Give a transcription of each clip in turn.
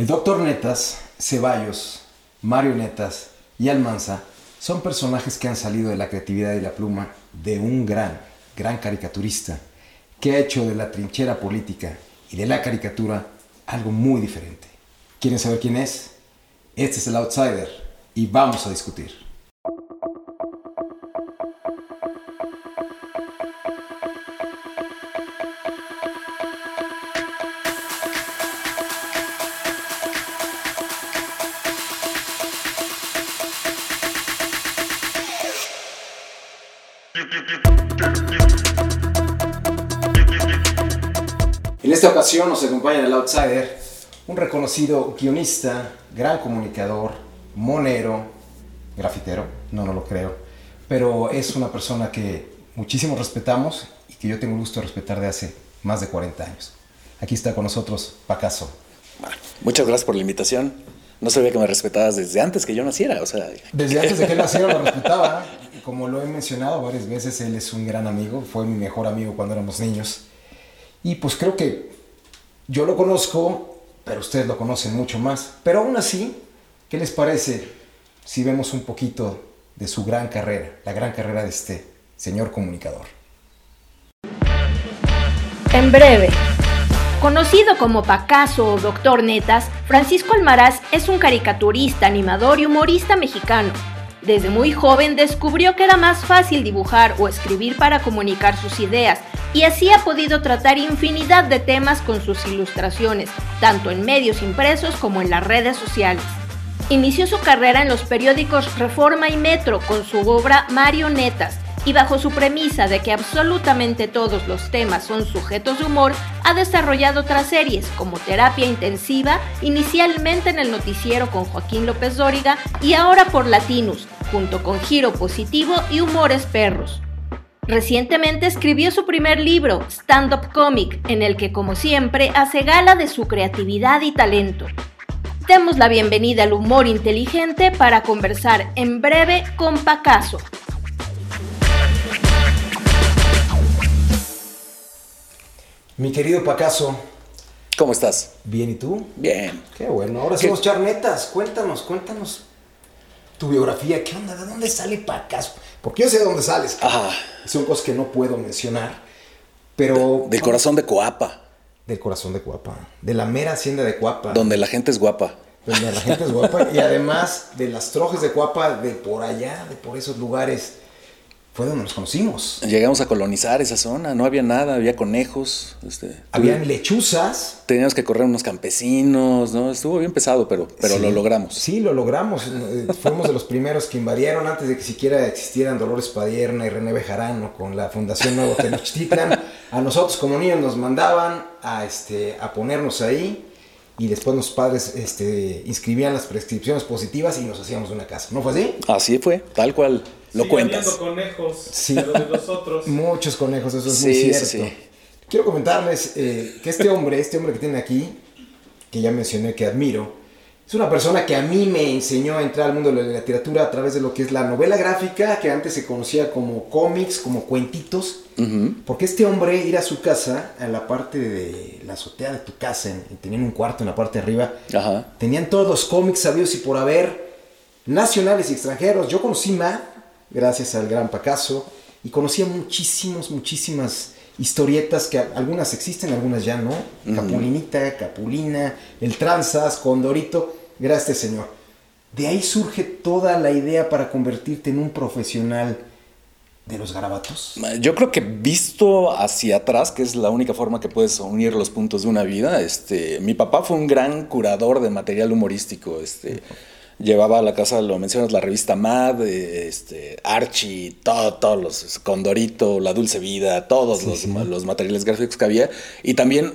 El doctor Netas, Ceballos, Mario Netas y Almanza son personajes que han salido de la creatividad y la pluma de un gran, gran caricaturista que ha hecho de la trinchera política y de la caricatura algo muy diferente. ¿Quieren saber quién es? Este es el outsider y vamos a discutir. Esta ocasión nos acompaña el outsider, un reconocido guionista, gran comunicador, monero, grafitero, no, no lo creo, pero es una persona que muchísimo respetamos y que yo tengo el gusto de respetar de hace más de 40 años. Aquí está con nosotros Pacaso. Muchas gracias por la invitación. No sabía que me respetabas desde antes que yo naciera, o sea... Desde antes de que él naciera lo respetaba. Como lo he mencionado varias veces, él es un gran amigo, fue mi mejor amigo cuando éramos niños. Y pues creo que yo lo conozco, pero ustedes lo conocen mucho más. Pero aún así, ¿qué les parece si vemos un poquito de su gran carrera, la gran carrera de este señor comunicador? En breve. Conocido como Pacaso o Doctor Netas, Francisco Almaraz es un caricaturista, animador y humorista mexicano. Desde muy joven descubrió que era más fácil dibujar o escribir para comunicar sus ideas y así ha podido tratar infinidad de temas con sus ilustraciones, tanto en medios impresos como en las redes sociales. Inició su carrera en los periódicos Reforma y Metro con su obra Marionetas, y bajo su premisa de que absolutamente todos los temas son sujetos de humor, ha desarrollado otras series como Terapia Intensiva, inicialmente en el noticiero con Joaquín López Dóriga y ahora por Latinus, junto con Giro Positivo y Humores Perros. Recientemente escribió su primer libro, Stand Up Comic, en el que como siempre hace gala de su creatividad y talento. Demos la bienvenida al humor inteligente para conversar en breve con Pacaso. Mi querido Pacaso, ¿Cómo estás? ¿bien y tú? Bien. Qué bueno, ahora somos charnetas. Cuéntanos, cuéntanos tu biografía. ¿Qué onda? ¿De dónde sale Pacaso? Porque yo sé de dónde sales. Ah, Son cosas que no puedo mencionar. Pero. del corazón de Coapa, Del corazón de Cuapa. De la mera hacienda de Cuapa. donde la gente es guapa. Donde la gente es guapa. Y además de las trojes de Cuapa, de por allá, de por esos lugares. Fue donde nos conocimos. Llegamos a colonizar esa zona, no había nada, había conejos. Este, Habían lechuzas. Teníamos que correr unos campesinos, ¿no? Estuvo bien pesado, pero, pero Sí, lo logramos. Sí, lo logramos. Eh, Fuimos de los primeros que invadieron antes de que siquiera existieran Dolores Padierna y René Bejarano con la Fundación Nuevo Tenochtitlan. A nosotros como niños nos mandaban a, este, a ponernos ahí y después los padres este, inscribían las prescripciones positivas y nos hacíamos una casa. ¿No fue así? Así fue, tal cual lo Sigue cuentas. conejos, Sí. pero de los otros. Muchos conejos, eso es Sí, muy cierto. sí. Quiero comentarles eh, que este hombre, este hombre que tiene aquí, que ya mencioné que admiro, es una persona que a mí me enseñó a entrar al mundo de la literatura a través de lo que es la novela gráfica, que antes se conocía como cómics, como cuentitos, Ujú. porque este hombre ir a su casa, a la parte de la azotea de tu casa, en- tenían un cuarto en la parte de arriba, Ajá. Tenían todos los cómics sabidos y por haber, nacionales y extranjeros. Yo conocí Ma, gracias al gran Pacaso, y conocía muchísimos, muchísimas historietas que algunas existen, algunas ya no. Capulinita, Capulina, El Tranzas, Condorito, gracias este señor. De ahí surge toda la idea para convertirte en un profesional de los garabatos. Yo creo que visto hacia atrás, que es la única forma que puedes unir los puntos de una vida, este, mi papá fue un gran curador de material humorístico. Este, llevaba a la casa, lo mencionas, la revista Mad, este, Archie, todo, todos los, Condorito, La Dulce Vida, todos los, los materiales gráficos que había. Y también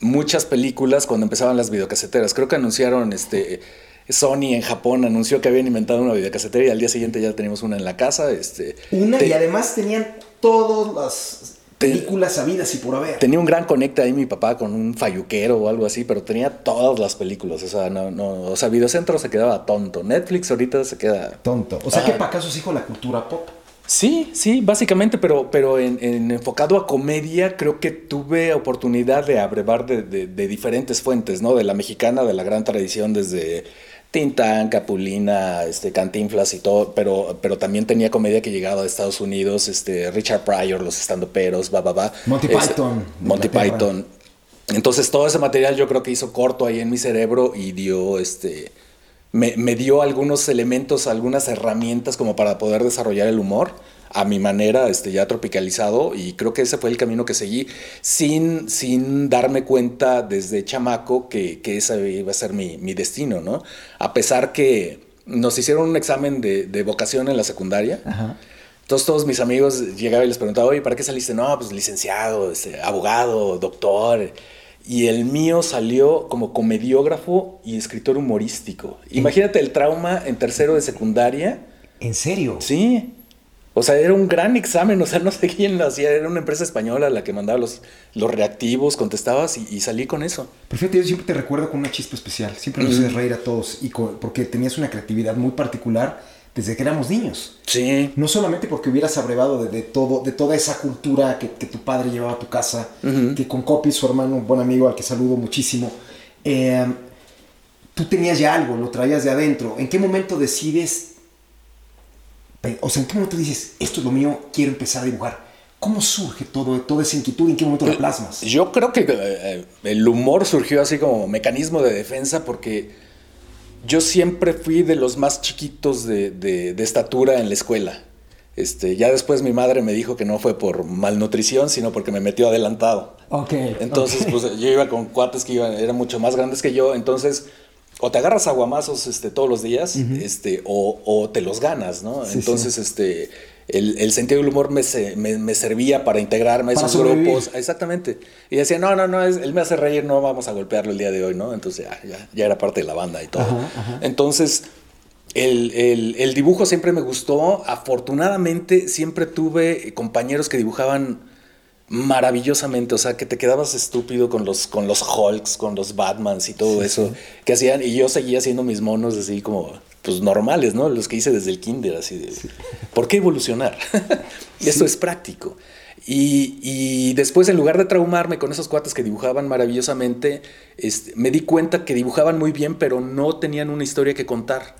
muchas películas cuando empezaban las videocaseteras. Creo que anunciaron este. Sony en Japón anunció que habían inventado una videocasetera y al día siguiente ya teníamos una en la casa. Este, Una te- y además tenían todas las películas sabidas y por haber. Tenía un gran conecte ahí mi papá con un falluquero o algo así, pero tenía todas las películas. O sea, no, no, o sea, Videocentro se quedaba tonto. Netflix ahorita se queda. Tonto. O sea Ajá. que Pacaso es hijo de la cultura pop. Sí, sí, básicamente, pero, pero en, enfocado a comedia, creo que tuve oportunidad de abrevar de, de, diferentes fuentes, ¿no? De la mexicana, de la gran tradición desde Tintán, Capulina, este, Cantinflas y todo, pero, pero también tenía comedia que llegaba de Estados Unidos, este, Richard Pryor, los estandoperos, va, va, va. Monty Python. Monty Python. Entonces todo ese material yo creo que hizo corto ahí en mi cerebro y dio este me, dio algunos elementos, algunas herramientas como para poder desarrollar el humor a mi manera, este, ya tropicalizado, y creo que ese fue el camino que seguí, sin, sin darme cuenta desde chamaco que, que ese iba a ser mi, destino, ¿no? A pesar que nos hicieron un examen de, vocación en la secundaria. Entonces todos mis amigos llegaban y les preguntaba, oye, ¿para qué saliste? No, pues licenciado, este, abogado, doctor. Y el mío salió como comediógrafo y escritor humorístico. Imagínate el trauma en tercero de secundaria. ¿En serio? Sí. O sea, era un gran examen, o sea, no sé quién lo hacía, era una empresa española la que mandaba los, los reactivos, contestabas y, salí con eso. Perfecto, yo siempre te recuerdo con una chispa especial, siempre nos haces reír a todos, y porque tenías una creatividad muy particular desde que éramos niños. Sí. No solamente porque hubieras abrevado de, todo, de toda esa cultura que, tu padre llevaba a tu casa, que con Copi, su hermano, un buen amigo al que saludo muchísimo, eh, tú tenías ya algo, lo traías de adentro. ¿En qué momento decides, o sea, en qué momento dices, esto es lo mío, quiero empezar a dibujar? ¿Cómo surge todo, toda esa inquietud? ¿En qué momento la plasmas? Yo creo que eh, el humor surgió así como mecanismo de defensa porque yo siempre fui de los más chiquitos de, estatura en la escuela. Este, ya después mi madre me dijo que no fue por malnutrición, sino porque me metió adelantado. Ok. Entonces, pues yo iba con cuates que iban, eran mucho más grandes que yo. Entonces, o te agarras aguamazos este, todos los días, este, o, te los ganas, ¿no? Entonces, este el, sentido del humor me, me, servía para integrarme a esos grupos. Exactamente. Y decía, no, no, no, él me hace reír, no vamos a golpearlo el día de hoy, ¿no? Entonces ya, ya, era parte de la banda y todo. Entonces, el, el, dibujo siempre me gustó. Afortunadamente, siempre tuve compañeros que dibujaban maravillosamente, o sea, que te quedabas estúpido con los, con los Hulks, con los Batmans y todo eso que hacían, y yo seguía haciendo mis monos así como pues normales, ¿no? Los que hice desde el kinder, así de, ¿por qué evolucionar? Esto es práctico. Y, después, en lugar de traumarme con esos cuates que dibujaban maravillosamente, este, me di cuenta que dibujaban muy bien, pero no tenían una historia que contar.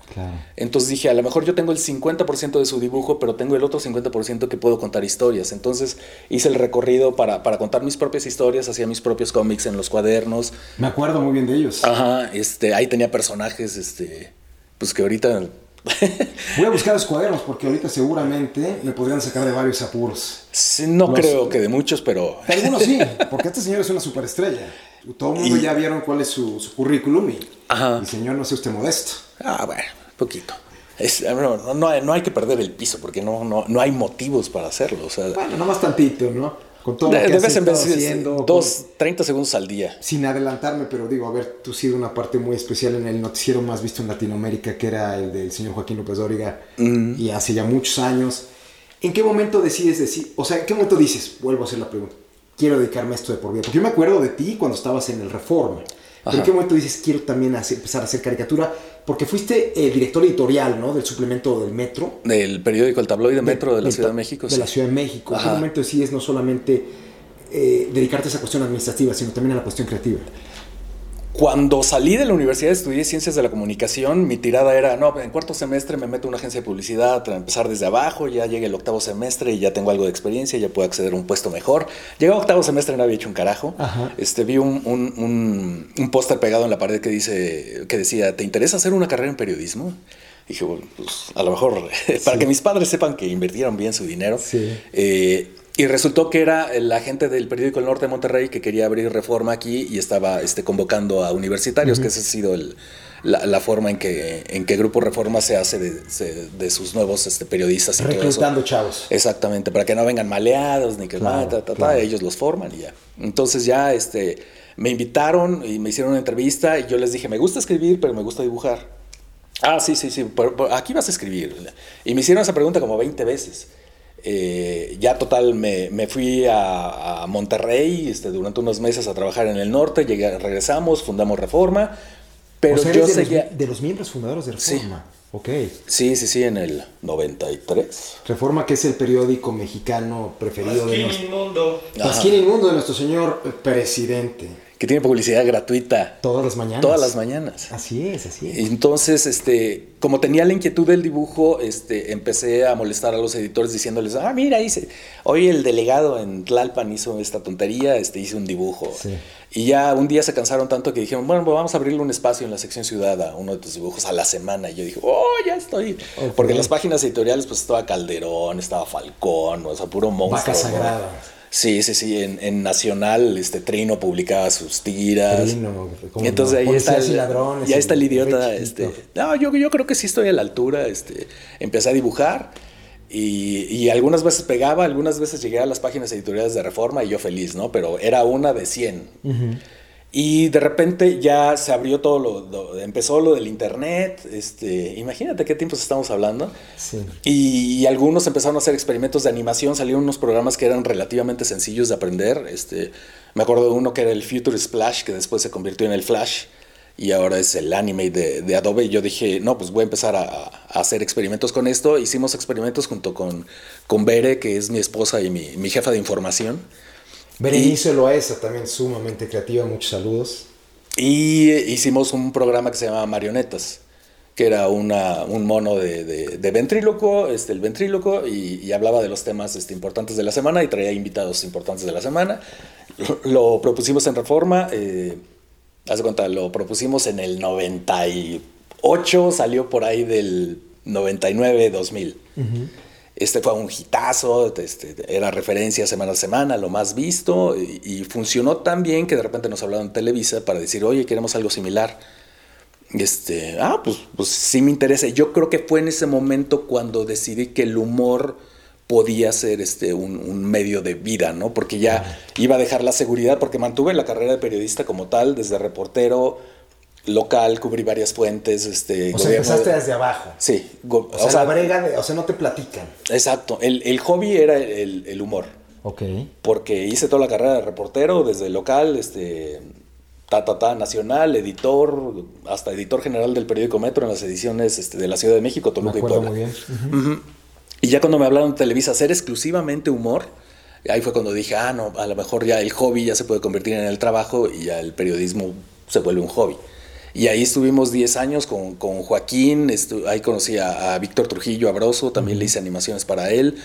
Entonces dije, a lo mejor yo tengo el 50% de su dibujo, pero tengo el otro 50% que puedo contar historias. Entonces hice el recorrido para, para contar mis propias historias, hacía mis propios cómics en los cuadernos. Me acuerdo muy bien de ellos. Ajá, este, ahí tenía personajes, este, pues que ahorita... Voy a buscar los cuadernos porque ahorita seguramente me podrían sacar de varios apuros. no creo que de muchos, pero... algunos sí, porque este señor es una superestrella. Todo el mundo ya vieron cuál es su, currículum y el señor no sea usted modesto. Ah, bueno, poquito. no, no, hay, que perder el piso porque no, no, no hay motivos para hacerlo. O sea, bueno, nomás tantito, ¿no? Con todo lo que has estado haciendo. Dos, 30 segundos al día. Sin adelantarme, pero digo, a ver, tú has sido una parte muy especial en el noticiero más visto en Latinoamérica, que era el del señor Joaquín López Dóriga, y hace ya muchos años. ¿En qué momento decides decir, o sea, en qué momento dices, vuelvo a hacer la pregunta, quiero dedicarme a esto de por vida? Porque yo me acuerdo de ti cuando estabas en el Reforma. ¿En qué momento dices, quiero también empezar a hacer caricatura? Porque fuiste el director editorial, ¿no? Del suplemento del Metro. Del periódico El Tabloide Metro de la Ciudad de México. De la Ciudad de México. ¿En momento decides no solamente eh, dedicarte a esa cuestión administrativa, sino también a la cuestión creativa? Cuando salí de la universidad estudié ciencias de la comunicación, mi tirada era, no, en cuarto semestre me meto en una agencia de publicidad, para empezar desde abajo, ya llegué el octavo semestre y ya tengo algo de experiencia, ya puedo acceder a un puesto mejor. Llegué a octavo semestre y no había hecho un carajo. Este, vi un, un, póster pegado en la pared que, dice, que decía, ¿te interesa hacer una carrera en periodismo? dije, bueno, pues a lo mejor, para que mis padres sepan que invirtieron bien su dinero. Sí. Eh, y resultó que era la gente del periódico El Norte de Monterrey que quería abrir reforma aquí y estaba este, convocando a universitarios, que esa ha sido la, forma en que, en que Grupo Reforma se hace de, sus nuevos este, periodistas. Y Reclutando chavos. Exactamente, para que no vengan maleados ni que ellos los forman y ya. Entonces ya este, me invitaron y me hicieron una entrevista y yo les dije, me gusta escribir, pero me gusta dibujar. Ah, sí, sí, sí, aquí vas a escribir. Y me hicieron esa pregunta como 20 veces. Eh, ya total me, me fui a, Monterrey este, durante unos meses a trabajar en el norte, llegué, regresamos, fundamos Reforma, pero yo de Los, de los miembros fundadores de Reforma. Ok. Sí, sí, sí, en el 93. Reforma, que es el periódico mexicano preferido de Pasquín nuestro... inmundo. Pasquín Inmundo de nuestro señor presidente. Que tiene publicidad gratuita Todas las mañanas. todas las mañanas. Así es, así es. Entonces, este, como tenía la inquietud del dibujo, este, empecé a molestar a los editores diciéndoles, ah, mira, hice, hoy el delegado en Tlalpan hizo esta tontería, este, hice un dibujo. Sí. Y ya un día se cansaron tanto que dijeron, bueno, pues vamos a abrirle un espacio en la sección ciudad a uno de tus dibujos a la semana. Y yo dije, oh, ya estoy. Porque en las páginas editoriales pues estaba Calderón, estaba Falcón, o sea, puro monstruo. Vaca ¿no? Sí, sí, sí. En, en Nacional, este Trino publicaba sus tiras. Trino, ¿cómo Entonces no? ahí está el, y ladrones, ya está el idiota. Este, no, yo, yo creo que sí estoy a la altura. Este, empecé a dibujar y, y algunas veces pegaba, algunas veces llegué a las páginas editoriales de Reforma y yo feliz, ¿no? Pero era una de 100. Y de repente ya se abrió todo lo, lo- empezó lo del internet, este, imagínate qué tiempos estamos hablando. Sí. Y, y algunos empezaron a hacer experimentos de animación, salieron unos programas que eran relativamente sencillos de aprender. Este, me acuerdo de uno que era el Future Splash, que después se convirtió en el Flash, y ahora es el anime de, de Adobe. Y yo dije, no, pues voy a empezar a, a hacer experimentos con esto. Hicimos experimentos junto con, con Bere, que es mi esposa y mi, mi jefa de información. Berenice Loaesa, también sumamente creativa, muchos saludos. Y hicimos un programa que se llama Marionetas, que era una, un mono de, de, de ventríloco, este, el ventríloco, y, y hablaba de los temas este, importantes de la semana y traía invitados importantes de la semana. Lo, lo propusimos en Reforma, eh, haz de cuenta, lo propusimos en el 98, salió por ahí del 99-2000. Este fue un hitazo, este, era referencia semana a semana, lo más visto, y, y funcionó tan bien que de repente nos hablaron en Televisa para decir, oye, queremos algo similar. Este, ah, pues, pues sí me interesa. Yo creo que fue en ese momento cuando decidí que el humor podía ser este, un, un medio de vida, ¿no? Porque ya iba a dejar la seguridad, porque mantuve la carrera de periodista como tal, desde reportero local, cubrí varias fuentes, este, O sea, empezaste desde abajo. Sí, go- O sea, la brega, de- o sea, no te platican. Exacto, el, el hobby era el, el humor, Ok. porque hice toda la carrera de reportero, desde local, este, ta, ta, ta, nacional, editor, hasta editor general del periódico Metro en las ediciones este, de la Ciudad de México, Me Toluca y Puebla. muy bien. Ujú. Y ya cuando me hablaron de Televisa hacer exclusivamente humor, ahí fue cuando dije, ah, no, a lo mejor ya el hobby ya se puede convertir en el trabajo y ya el periodismo se vuelve un hobby. Y ahí estuvimos 10 años con, con Joaquín, ahí conocí a, a Víctor Trujillo Abroso, también le hice animaciones para él.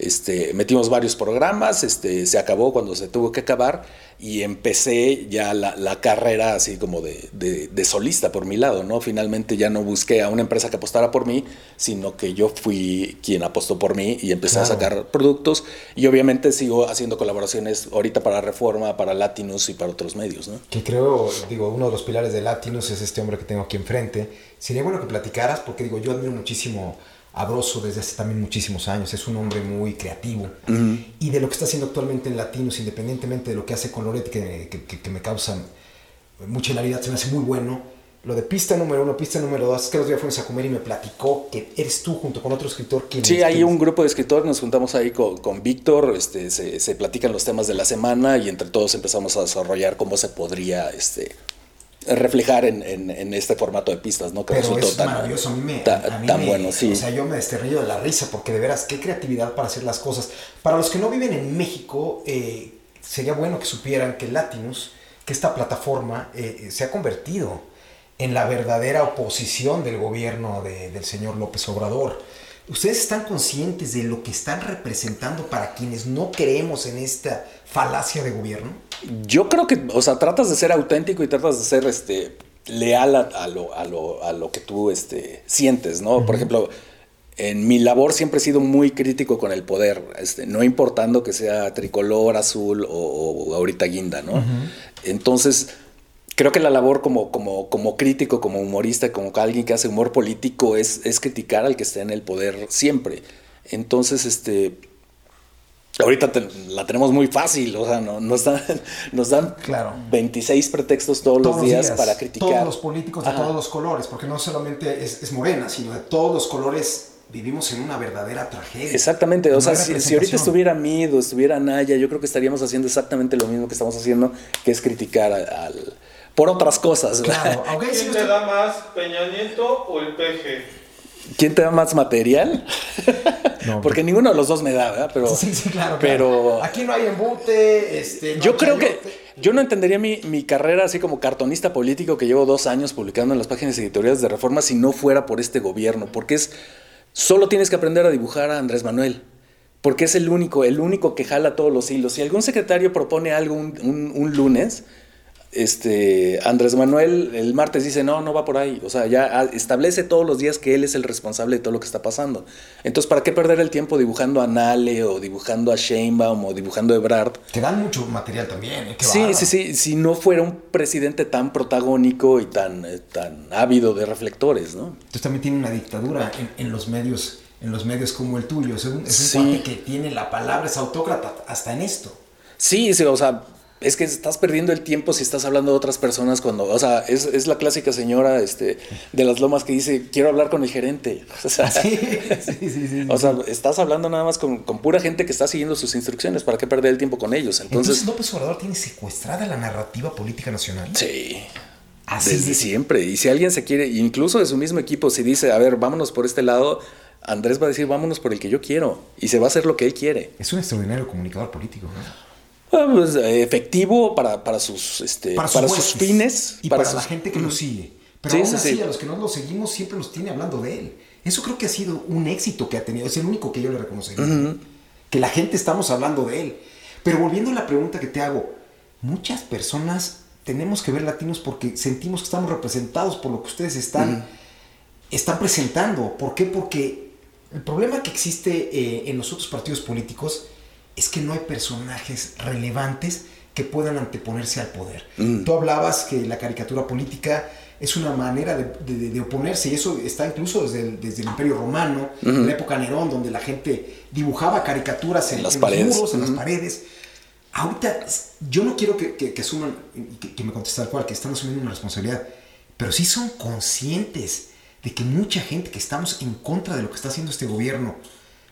Este, metimos varios programas, este, se acabó cuando se tuvo que acabar y empecé ya la, la carrera así como de, de- de solista por mi lado, ¿no? Finalmente ya no busqué a una empresa que apostara por mí, sino que yo fui quien apostó por mí y empecé a sacar productos y obviamente sigo haciendo colaboraciones ahorita para Reforma, para Latinus y para otros medios, ¿no? Que creo, digo, uno de los pilares de Latinus es este hombre que tengo aquí enfrente. Sería bueno que platicaras, porque digo, yo admiro muchísimo a Broso desde hace también muchísimos años. Es un hombre muy creativo. Y de lo que está haciendo actualmente en Latinus, independientemente de lo que hace con Loret, que, que- que- que me causa mucha hilaridad, se me hace muy bueno. Lo de pista número uno, pista número dos, es que los días fuimos a comer y me platicó que eres tú junto con otro escritor. Sí, hay un grupo de escritores, nos juntamos ahí con, con Víctor, este, se, se platican los temas de la semana y entre todos empezamos a desarrollar cómo se podría este, reflejar en, en- en este formato de pistas, ¿no? Que Pero resultó es tan, maravilloso, a mí me... ta- a mí tan me- bueno, sí. O sea, yo me desterrillo de la risa porque de veras, qué creatividad para hacer las cosas. Para los que no viven en México, eh, sería bueno que supieran que Latinus, que esta plataforma eh, eh, se ha convertido en la verdadera oposición del gobierno de- del señor López Obrador. ¿Ustedes están conscientes de lo que están representando para quienes no creemos en esta falacia de gobierno? Yo creo que, o sea, tratas de ser auténtico y tratas de ser este, leal a, a lo, a, lo, a lo que tú este, sientes, ¿no? Por ejemplo, en mi labor siempre he sido muy crítico con el poder, este, no importando que sea tricolor, azul o, o ahorita guinda, ¿no? Entonces, creo que la labor como, como, como crítico, como humorista, como alguien que hace humor político es, es criticar al que esté en el poder siempre. Entonces, este, ahorita te- la tenemos muy fácil, o sea, no, nos, dan, nos dan Claro. 26 pretextos todos, los días, para criticar. Todos los políticos de Ajá. todos los colores, porque no solamente es, es morena, sino de todos los colores vivimos en una verdadera tragedia. Exactamente, o sea, si, si ahorita estuviera Mid o estuviera Naya, yo creo que estaríamos haciendo exactamente lo mismo que estamos haciendo, que es criticar al, por otras cosas. Claro, aunque sí ¿Quién te da más, Peña Nieto o el PG? ¿Quién te da más material? Porque ninguno de los dos me da, ¿verdad? Pero, sí, sí, claro. Pero aquí no hay embute. Este, yo creo que yo no entendería mi, mi, carrera así como cartonista político que llevo dos años publicando en las páginas editoriales de Reforma si no fuera por este gobierno, porque es solo tienes que aprender a dibujar a Andrés Manuel. Porque es el único, el único que jala todos los hilos. Si algún secretario propone algo un, un lunes, este, Andrés Manuel el martes dice, no, no va por ahí. O sea, ya establece todos los días que él es el responsable de todo lo que está pasando. Entonces, ¿para qué perder el tiempo dibujando a Nale o dibujando a Sheinbaum o dibujando a Ebrard? Te dan mucho material también. ¿eh? sí, sí, sí. Si no fuera un presidente tan protagónico y tan, eh, tan ávido de reflectores, ¿no? Entonces también tiene una dictadura en, los medios en los medios como el tuyo. Es un, es que tiene la palabra, es autócrata hasta en esto. Sí, sí, o sea, es que estás perdiendo el tiempo si estás hablando de otras personas cuando, o sea, es, la clásica señora este, de las lomas que dice, quiero hablar con el gerente. O sea, sí, sí, sí, o sea estás hablando nada más con, pura gente que está siguiendo sus instrucciones, ¿para qué perder el tiempo con ellos? Entonces, López Obrador tiene secuestrada la narrativa política nacional. Sí. Desde siempre. Y si alguien se quiere, incluso de su mismo equipo, si dice, a ver, vámonos por este lado, Andrés va a decir, vámonos por el que yo quiero. Y se va a hacer lo que él quiere. Es un extraordinario comunicador político, ¿no? Ah, pues, eh, efectivo para, para sus, este, para, sus fines. Y para, la gente que lo sigue. Pero aún así, a los que no lo seguimos siempre nos tiene hablando de él. Eso creo que ha sido un éxito que ha tenido. Es el único que yo le reconocería. Que la gente estamos hablando de él. Pero volviendo a la pregunta que te hago, muchas personas tenemos que ver latinos porque sentimos que estamos representados por lo que ustedes están, están presentando. ¿Por qué? Porque el problema que existe eh, en los otros partidos políticos es que no hay personajes relevantes que puedan anteponerse al poder. Mm. Tú hablabas que la caricatura política es una manera de, oponerse y eso está incluso desde el, desde el Imperio Romano, en la época Nerón, donde la gente dibujaba caricaturas en, las paredes. los muros, en las paredes. Ahorita yo no quiero que, que, que asuman, que, que me conteste tal cual, que están asumiendo una responsabilidad, pero sí son conscientes de que mucha gente que estamos en contra de lo que está haciendo este gobierno,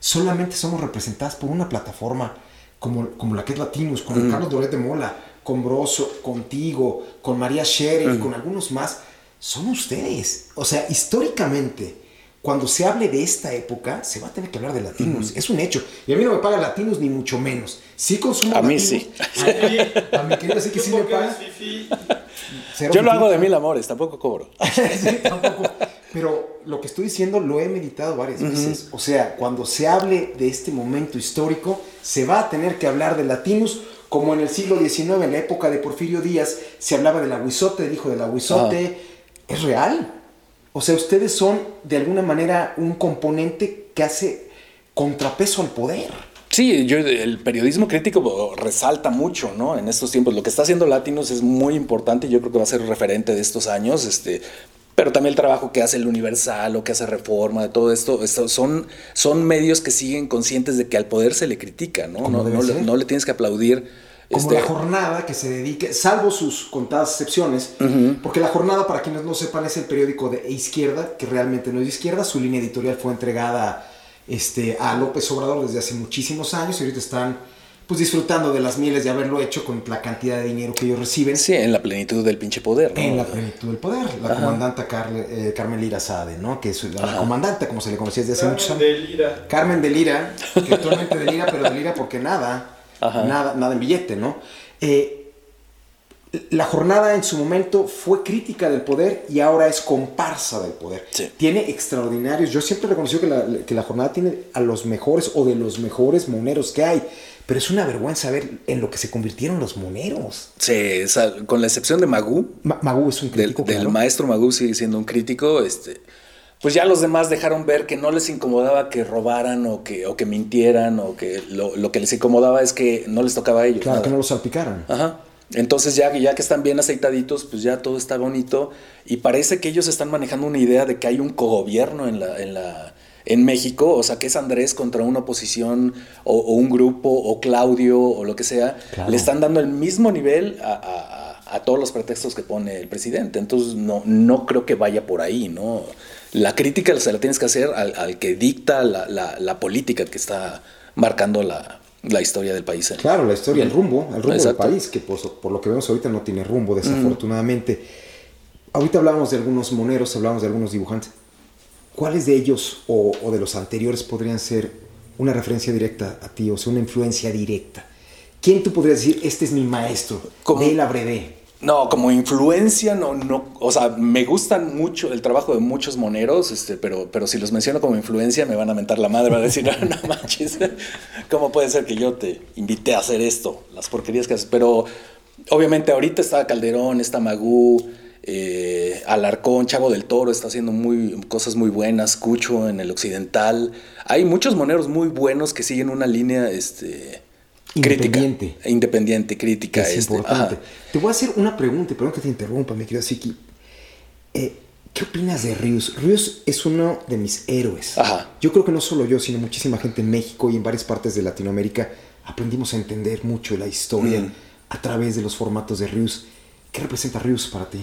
solamente somos representadas por una plataforma como, como la que es Latinos, con Carlos Doret de Mola, con Broso, contigo, con María Scherer y con algunos más, son ustedes. O sea, históricamente, cuando se hable de esta época, se va a tener que hablar de latinos. Es un hecho. Y a mí no me pagan latinos ni mucho menos. Sí consumo A mí sí. A, mí querido sí que sí me pagan. Yo lo hago de mil amores, tampoco cobro. sí, tampoco. Pero lo que estoy diciendo lo he meditado varias veces. O sea, cuando se hable de este momento histórico, se va a tener que hablar de latinos, como en el siglo XIX, en la época de Porfirio Díaz, se hablaba del aguizote, del hijo del aguizote. Ah. Es real. O sea, ustedes son de alguna manera un componente que hace contrapeso al poder. Sí, yo, el periodismo crítico resalta mucho, ¿no? En estos tiempos. Lo que está haciendo Latinos es muy importante. Yo creo que va a ser referente de estos años. Este, pero también el trabajo que hace el Universal o que hace Reforma, de todo esto, son, son medios que siguen conscientes de que al poder se le critica, ¿no? No, no, le, tienes que aplaudir. Como este la jornada que se dedique, salvo sus contadas excepciones, porque la jornada, para quienes no sepan, es el periódico de izquierda, que realmente no es de izquierda, su línea editorial fue entregada este, a López Obrador desde hace muchísimos años y ahorita están pues disfrutando de las mieles de haberlo hecho con la cantidad de dinero que ellos reciben. Sí, en la plenitud del pinche poder. ¿no? En la plenitud del poder. La comandante eh, Carmen Lira Sade, ¿no? Que es la, comandante, como se le conocía desde hace muchos años. De Lira. Carmen de Lira, que actualmente de Lira, pero de Lira porque nada, nada, nada en billete, ¿no? Eh, la jornada en su momento fue crítica del poder y ahora es comparsa del poder. Tiene extraordinarios. Yo siempre reconocí que la, que la jornada tiene a los mejores o de los mejores moneros que hay. Pero es una vergüenza ver en lo que se convirtieron los moneros. Sí, con la excepción de Magú. Magú es un crítico. Del, maestro Magú sigue siendo un crítico. Este, pues ya los demás dejaron ver que no les incomodaba que robaran o que, o que mintieran o que lo, que les incomodaba es que no les tocaba a ellos. Claro, que no los salpicaran. Ajá. Entonces ya, ya que están bien aceitaditos, pues ya todo está bonito y parece que ellos están manejando una idea de que hay un cogobierno en la, en la, en México, o sea, que es Andrés contra una oposición o, un grupo o Claudio o lo que sea, le están dando el mismo nivel a, todos los pretextos que pone el presidente. Entonces, no, no creo que vaya por ahí, ¿no? La crítica se la tienes que hacer al, que dicta la, política que está marcando la, historia del país. Claro, la historia, el rumbo, el rumbo del país, que por, por, lo que vemos ahorita no tiene rumbo, desafortunadamente. Ahorita hablábamos de algunos moneros, hablábamos de algunos dibujantes. ¿cuáles de ellos o, o de los anteriores podrían ser una referencia directa a ti, o sea, una influencia directa? ¿Quién tú podrías decir, este es mi maestro, ¿Cómo? de la? No, como influencia, no, no, o sea, me gustan mucho el trabajo de muchos moneros, este, pero, pero si los menciono como influencia me van a mentar la madre, van a decir, no, no manches, ¿cómo puede ser que yo te invité a hacer esto? Las porquerías que haces, pero obviamente ahorita está Calderón, está Magú, eh, Alarcón, Chavo del Toro está haciendo muy, cosas muy buenas, Cucho en el occidental, hay muchos moneros muy buenos que siguen una línea, este... Independiente. Crítica, independiente, crítica. Es este, importante. ajá. Te voy a hacer una pregunta, y perdón que te interrumpa, mi querida Siki. Eh, ¿Qué opinas de Ríos? Ríos es uno de mis héroes. Ajá. Yo creo que no solo yo, sino muchísima gente en México y en varias partes de Latinoamérica aprendimos a entender mucho la historia Mm. a través de los formatos de Ríos. ¿Qué representa Ríos para ti?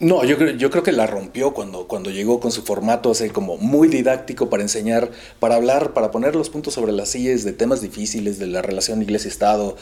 No, yo creo, yo creo que la rompió cuando, cuando llegó con su formato así como muy didáctico para enseñar, para hablar, para poner los puntos sobre las sillas de temas difíciles, de la relación iglesia-estado,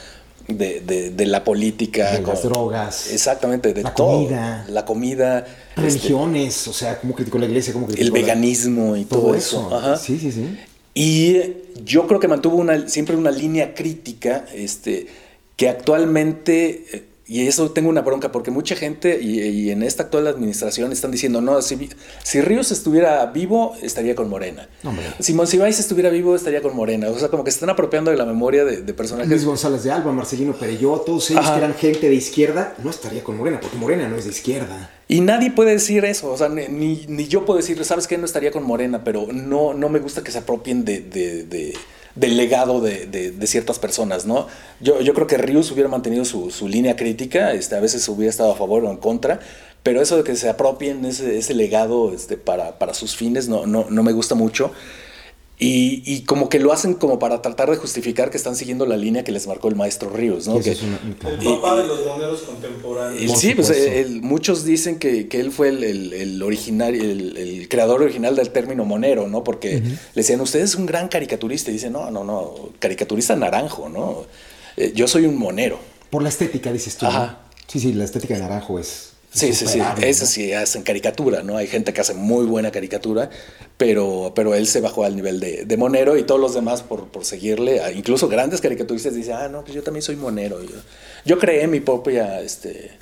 de, de- de la política. De las drogas, Exactamente, de la todo. comida, La comida. este, Religiones, o sea, cómo criticó la iglesia, cómo criticó el la- veganismo y todo, todo eso. eso. Ajá. Sí, sí, sí. Y yo creo que mantuvo una, siempre una línea crítica, este, que actualmente, eh, y eso tengo una bronca, porque mucha gente, y, y en esta actual administración, están diciendo, no, si, si Ríos estuviera vivo, estaría con Morena. Hombre. Si Monsiváis estuviera vivo, estaría con Morena. O sea, como que se están apropiando de la memoria de, de personajes. Luis González de Alba, Marcelino Perelló, todos ellos Ajá. que eran gente de izquierda, no estaría con Morena, porque Morena no es de izquierda. Y nadie puede decir eso, o sea, ni, ni- yo puedo decir, ¿sabes qué? No estaría con Morena, pero no, no me gusta que se apropien de, de- de- del legado de, de- ciertas personas, ¿no? Yo, yo creo que Rius hubiera mantenido su, su línea crítica, este, a veces hubiera estado a favor o en contra, pero eso de que se apropien ese, ese legado este, para, para sus fines no, no, no me gusta mucho. Y, y como que lo hacen como para tratar de justificar que están siguiendo la línea que les marcó el maestro Ríos, ¿no? Y eso Que- es una- un- claro. El papá de los moneros contemporáneos. el- Por sí, pues el- muchos dicen que, que él fue el, el, el original, el, el creador original del término monero, ¿no? Porque le decían, usted es un gran caricaturista. Y dice, no, no, no, caricaturista naranjo, ¿no? Eh, yo soy un monero. Por la estética, dices tú. ¿no? Ajá. Sí, sí, la estética de naranjo es. Sí, sí, sí. ¿no? sí hacen caricatura, ¿no? Hay gente que hace muy buena caricatura, pero, pero él se bajó al nivel de, de monero y todos los demás por, por seguirle, incluso grandes caricaturistas dicen, ah, no, pues yo también soy monero. Yo, yo creé mi propia, este,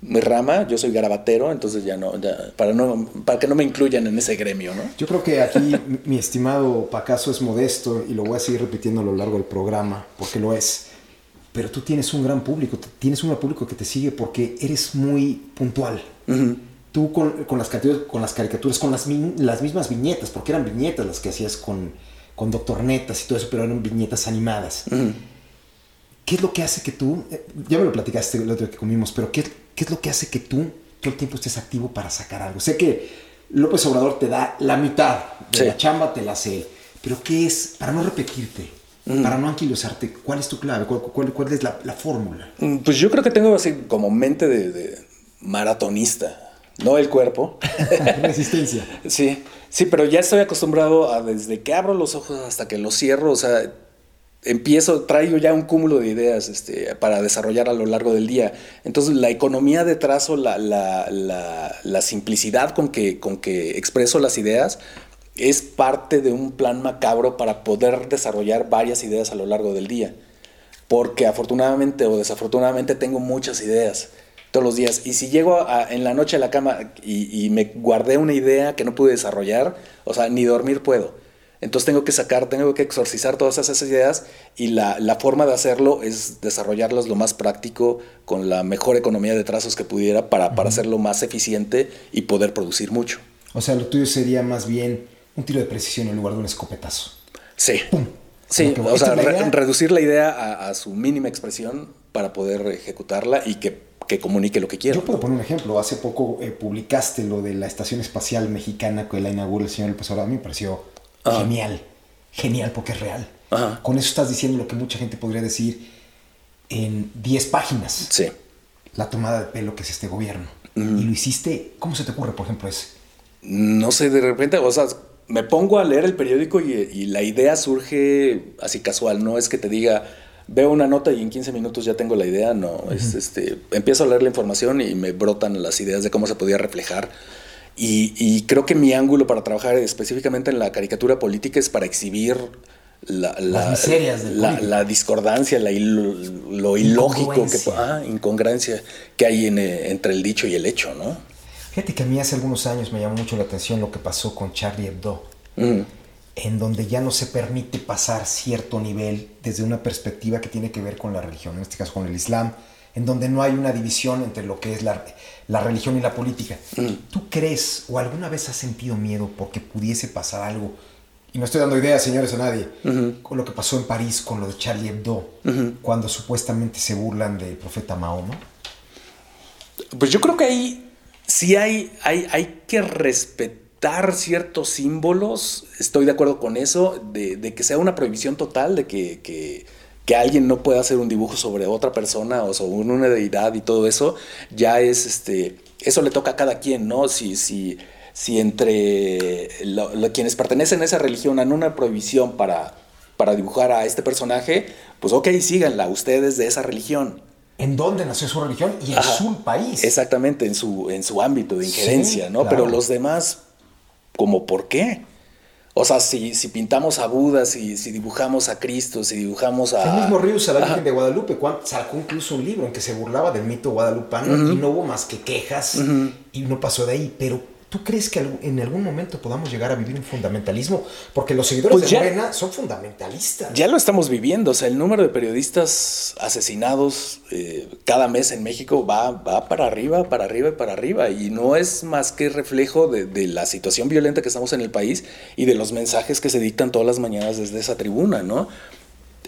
mi rama, yo soy garabatero, entonces ya no, ya, para, no, para que no me incluyan en ese gremio, ¿no? Yo creo que aquí mi estimado Pacaso es modesto y lo voy a seguir repitiendo a lo largo del programa, porque lo es. Pero tú tienes un gran público, tienes un gran público que te sigue porque eres muy puntual. Tú con, con las caricaturas, con las, caricaturas, con las, las mismas viñetas, porque eran viñetas las que hacías con, con Doctor Netas y todo eso, pero eran viñetas animadas. ¿Qué es lo que hace que tú, eh, ya me lo platicaste el otro día que comimos, pero ¿qué, qué es lo que hace que tú todo el tiempo estés activo para sacar algo? Sé que López Obrador te da la mitad de Sí. la chamba, te la sé, pero ¿qué es, para no repetirte, para no anquilosarte, cuál es tu clave, cuál, cuál- cuál es la, la fórmula? Mm, Pues yo creo que tengo así como mente de, de maratonista, no el cuerpo. Resistencia. Sí, sí, pero ya estoy acostumbrado a desde que abro los ojos hasta que los cierro, o sea, empiezo, traigo ya un cúmulo de ideas este, para desarrollar a lo largo del día. Entonces, la economía de trazo, la, la- la- la simplicidad con que, con que expreso las ideas, es parte de un plan macabro para poder desarrollar varias ideas a lo largo del día. Porque afortunadamente o desafortunadamente tengo muchas ideas todos los días. Y si llego a- en la noche a la cama y, y me guardé una idea que no pude desarrollar, o sea, ni dormir puedo. Entonces tengo que sacar, tengo que exorcizar todas esas ideas y la, la forma de hacerlo es desarrollarlas lo más práctico, con la mejor economía de trazos que pudiera para, para hacerlo más eficiente y poder producir mucho. O sea, lo tuyo sería más bien un tiro de precisión en lugar de un escopetazo. Sí. ¡Pum! Sí, o ¿esta sea, la re- reducir la idea a, a su mínima expresión para poder ejecutarla y que, que comunique lo que quiera. Yo puedo poner un ejemplo. Hace poco eh, publicaste lo de la Estación Espacial Mexicana que la inaugura el señor López Obrador. A mí me pareció Ajá. genial. Genial porque es real. Ajá. Con eso estás diciendo lo que mucha gente podría decir en 10 páginas. Sí. La tomada de pelo que es este gobierno. Y lo hiciste. ¿Cómo se te ocurre, por ejemplo, eso? No sé, de repente, o sea, me pongo a leer el periódico y, y la idea surge así casual, no es que te diga, veo una nota y en 15 minutos ya tengo la idea, no, es este, empiezo a leer la información y me brotan las ideas de cómo se podía reflejar. Y, creo que mi ángulo para trabajar específicamente en la caricatura política es para exhibir la, la, la, discordancia, la lo ilógico, que, ah, incongruencia que hay entre el dicho y el hecho, ¿no? Fíjate que a mí hace algunos años me llamó mucho la atención lo que pasó con Charlie Hebdo, mm. en donde ya no se permite pasar cierto nivel desde una perspectiva que tiene que ver con la religión, en este caso con el Islam, en donde no hay una división entre lo que es la, la religión y la política. Mm. ¿Tú crees o alguna vez has sentido miedo porque pudiese pasar algo? Y no estoy dando ideas, señores, a nadie, con lo que pasó en París con lo de Charlie Hebdo, cuando supuestamente se burlan del profeta Mahoma. Pues yo creo que ahí sí hay, hay, hay que respetar ciertos símbolos, estoy de acuerdo con eso, de, que sea una prohibición total, de que, que que alguien no pueda hacer un dibujo sobre otra persona o sobre una deidad y todo eso, ya es, este, eso le toca a cada quien, ¿no? Si, si, si entre quienes pertenecen a esa religión han una prohibición para, para dibujar a este personaje, pues ok, síganla, ustedes de esa religión. ¿En dónde nació su religión? Y en su país. Exactamente, en su, en su ámbito de injerencia, ¿no? Pero los demás, ¿como por qué? O sea, si, si pintamos a Buda, si, si, dibujamos a Cristo, si dibujamos a... El mismo Ríos a la Virgen de Guadalupe sacó incluso un libro en que se burlaba del mito guadalupano y no hubo más que quejas y no pasó de ahí. Pero ¿Tú crees que en algún momento podamos llegar a vivir un fundamentalismo? Porque los seguidores pues de Morena son fundamentalistas. Ya lo estamos viviendo. O sea, el número de periodistas asesinados eh, cada mes en México va, va para arriba, para arriba y para arriba. Y no es más que reflejo de, de, la situación violenta que estamos en el país y de los mensajes que se dictan todas las mañanas desde esa tribuna, ¿no?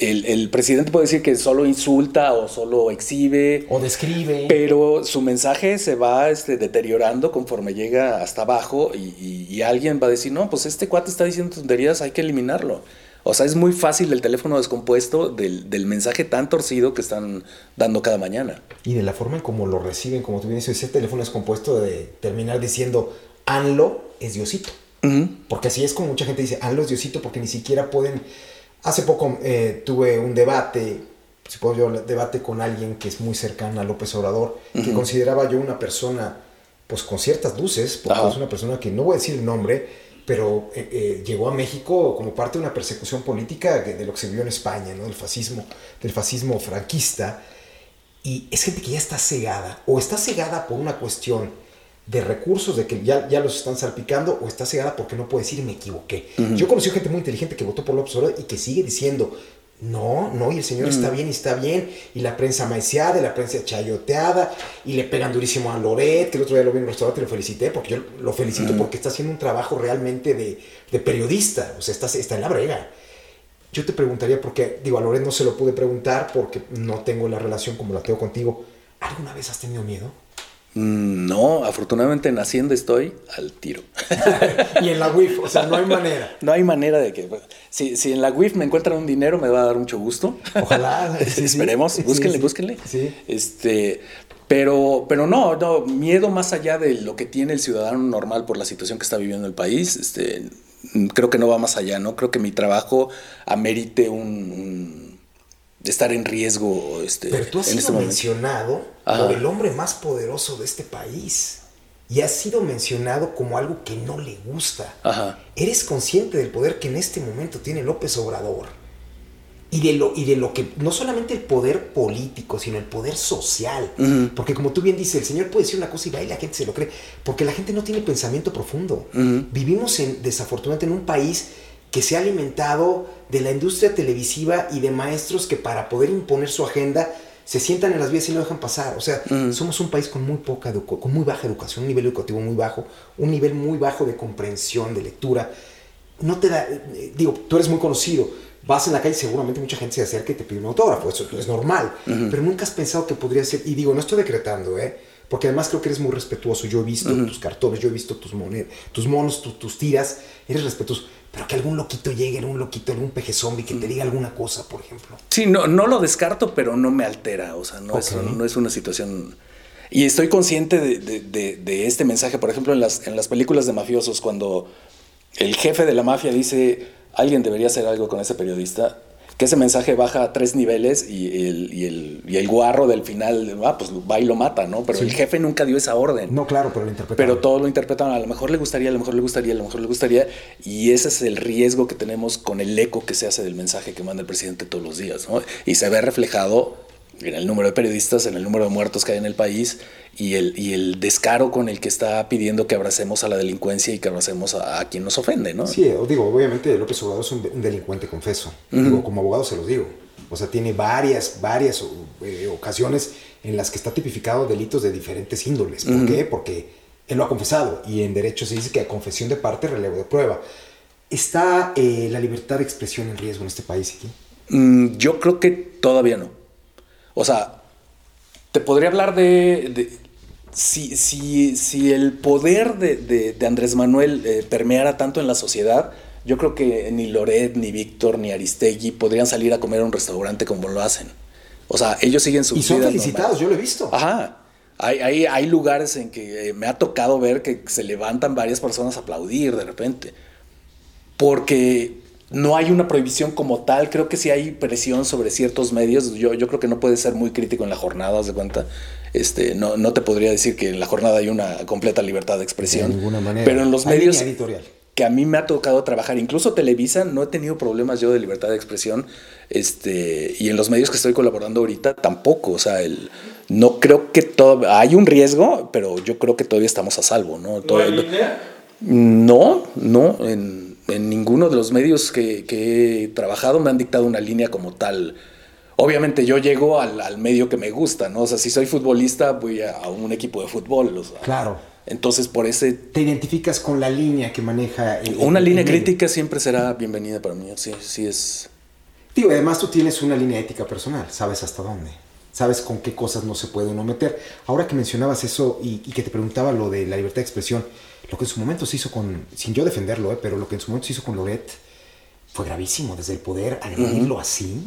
El, presidente puede decir que solo insulta o solo exhibe. O describe. Pero su mensaje se va este, deteriorando conforme llega hasta abajo y, alguien va a decir, no, pues este cuate está diciendo tonterías, hay que eliminarlo. O sea, es muy fácil el teléfono descompuesto del, mensaje tan torcido que están dando cada mañana. Y de la forma en cómo lo reciben, como tú bien dices, ese teléfono descompuesto de terminar diciendo, Anlo es Diosito. Porque así es como mucha gente dice, Anlo es Diosito porque ni siquiera pueden Hace poco eh, tuve un debate, si puedo yo, debate con alguien que es muy cercana a López Obrador, que consideraba yo una persona, pues con ciertas luces, porque es una persona que no voy a decir el nombre, pero eh, eh, llegó a México como parte de una persecución política de, lo que se vio en España, ¿no? del fascismo, del fascismo franquista. Y es gente que ya está cegada, o está cegada por una cuestión de recursos, de que ya, ya los están salpicando, o está cegada porque no puede decir me equivoqué. Yo conocí gente muy inteligente que votó por López Obrador y que sigue diciendo, no, no, y el señor está bien y está bien, y la prensa maiciada, y la prensa chayoteada, y le pegan durísimo a Loret, que el otro día lo vi en el restaurante y lo felicité, porque yo lo felicito porque está haciendo un trabajo realmente de, de, periodista, o sea, está, está en la brega. Yo te preguntaría, porque, digo, a Loret no se lo pude preguntar porque no tengo la relación como la tengo contigo, ¿alguna vez has tenido miedo? Mm, no, afortunadamente en Hacienda estoy al tiro. y en la WIF, o sea, no hay manera. No hay manera de que. Si, si en la WIF me encuentran un dinero, me va a dar mucho gusto. Ojalá. Esperemos, búsquenle, búsquenle. Este, pero, pero no, no, miedo más allá de lo que tiene el ciudadano normal por la situación que está viviendo el país, este, creo que no va más allá, ¿no? Creo que mi trabajo amerite un estar en riesgo. Este, Pero tú has sido este mencionado como el hombre más poderoso de este país. Y has sido mencionado como algo que no le gusta. Eres consciente del poder que en este momento tiene López Obrador. Y de, lo, y de lo que, no solamente el poder político, sino el poder social. Porque como tú bien dices, el Señor puede decir una cosa y va y la gente se lo cree. Porque la gente no tiene pensamiento profundo. Vivimos en, desafortunadamente en un país que se ha alimentado de la industria televisiva y de maestros que para poder imponer su agenda se sientan en las vías y no dejan pasar. O sea, mm. somos un país con muy poca con muy baja educación, un nivel educativo muy bajo, un nivel muy bajo de comprensión, de lectura. No te da, eh, digo, tú eres muy conocido, vas en la calle seguramente mucha gente se acerca y te pide un autógrafo, eso es normal, pero nunca has pensado que podría ser, y digo, no estoy decretando, ¿eh? Porque además creo que eres muy respetuoso. Yo he visto tus cartones, yo he visto tus monedas, tus monos, tus tiras. Eres respetuoso pero que algún loquito llegue, algún loquito, algún peje zombie que te diga alguna cosa, por ejemplo. Sí, no, no lo descarto, pero no me altera, o sea, no, es, no es, una situación... Y estoy consciente de, este mensaje, por ejemplo, en las, en las películas de mafiosos, cuando el jefe de la mafia dice, alguien debería hacer algo con ese periodista, que ese mensaje baja a tres niveles y el, y el, y el guarro del final, ah, pues va y lo mata, ¿no? Pero Sí. el jefe nunca dio esa orden. No, claro, pero lo interpretaron. Pero todos lo interpretan, a lo mejor le gustaría, a lo mejor le gustaría, a lo mejor le gustaría. Y ese es el riesgo que tenemos con el eco que se hace del mensaje que manda el presidente todos los días. ¿no? Y se ve reflejado en el número de periodistas, en el número de muertos que hay en el país y el, y el descaro con el que está pidiendo que abracemos a la delincuencia y que abracemos a, a quien nos ofende. ¿no? Sí, digo, obviamente López Obrador es un, un delincuente, confeso. Digo, como abogado se los digo. O sea, tiene varias, varias eh, ocasiones en las que está tipificado delitos de diferentes índoles. ¿Por qué? Porque él lo ha confesado y en derecho se dice que a confesión de parte, relevo de prueba. ¿Está eh, la libertad de expresión en riesgo en este país aquí? Mm, yo creo que todavía no. O sea, te podría hablar de... de- si, si, si el poder de, de- de Andrés Manuel eh, permeara tanto en la sociedad, yo creo que ni Loret, ni Víctor, ni Aristegui podrían salir a comer a un restaurante como lo hacen. O sea, ellos siguen sus Y son felicitados, yo lo he visto. Ajá. Hay, hay, hay lugares en que eh, me ha tocado ver que se levantan varias personas a aplaudir de repente. Porque no hay una prohibición como tal. Creo que sí hay presión sobre ciertos medios. Yo, yo creo que no puedes ser muy crítico en la jornada, haz de cuenta. Este, no, no te podría decir que en la jornada hay una completa libertad de expresión. De ninguna manera. Pero en los Hay medios editorial. que a mí me ha tocado trabajar, incluso Televisa, no he tenido problemas yo de libertad de expresión, este, y en los medios que estoy colaborando ahorita tampoco, o sea, el, no creo que todo, hay un riesgo, pero yo creo que todavía estamos a salvo, ¿no? ¿No hay línea? no, no, en, en ninguno de los medios que, que he trabajado me han dictado una línea como tal. Obviamente yo llego al, al medio que me gusta, ¿no? O sea, si soy futbolista, voy a, a un equipo de fútbol. o sea, Claro. Entonces, por ese Te identificas con la línea que maneja el- una el- línea el crítica siempre será bienvenida para mí. Sí, sí es. Digo, además tú tienes una línea ética personal, sabes hasta dónde, sabes con qué cosas no se puede uno meter. Ahora que mencionabas eso y, y que te preguntaba lo de la libertad de expresión, lo que en su momento se hizo con, sin yo defenderlo, eh, pero lo que en su momento se hizo con Loret fue gravísimo, desde el poder agredirlo así,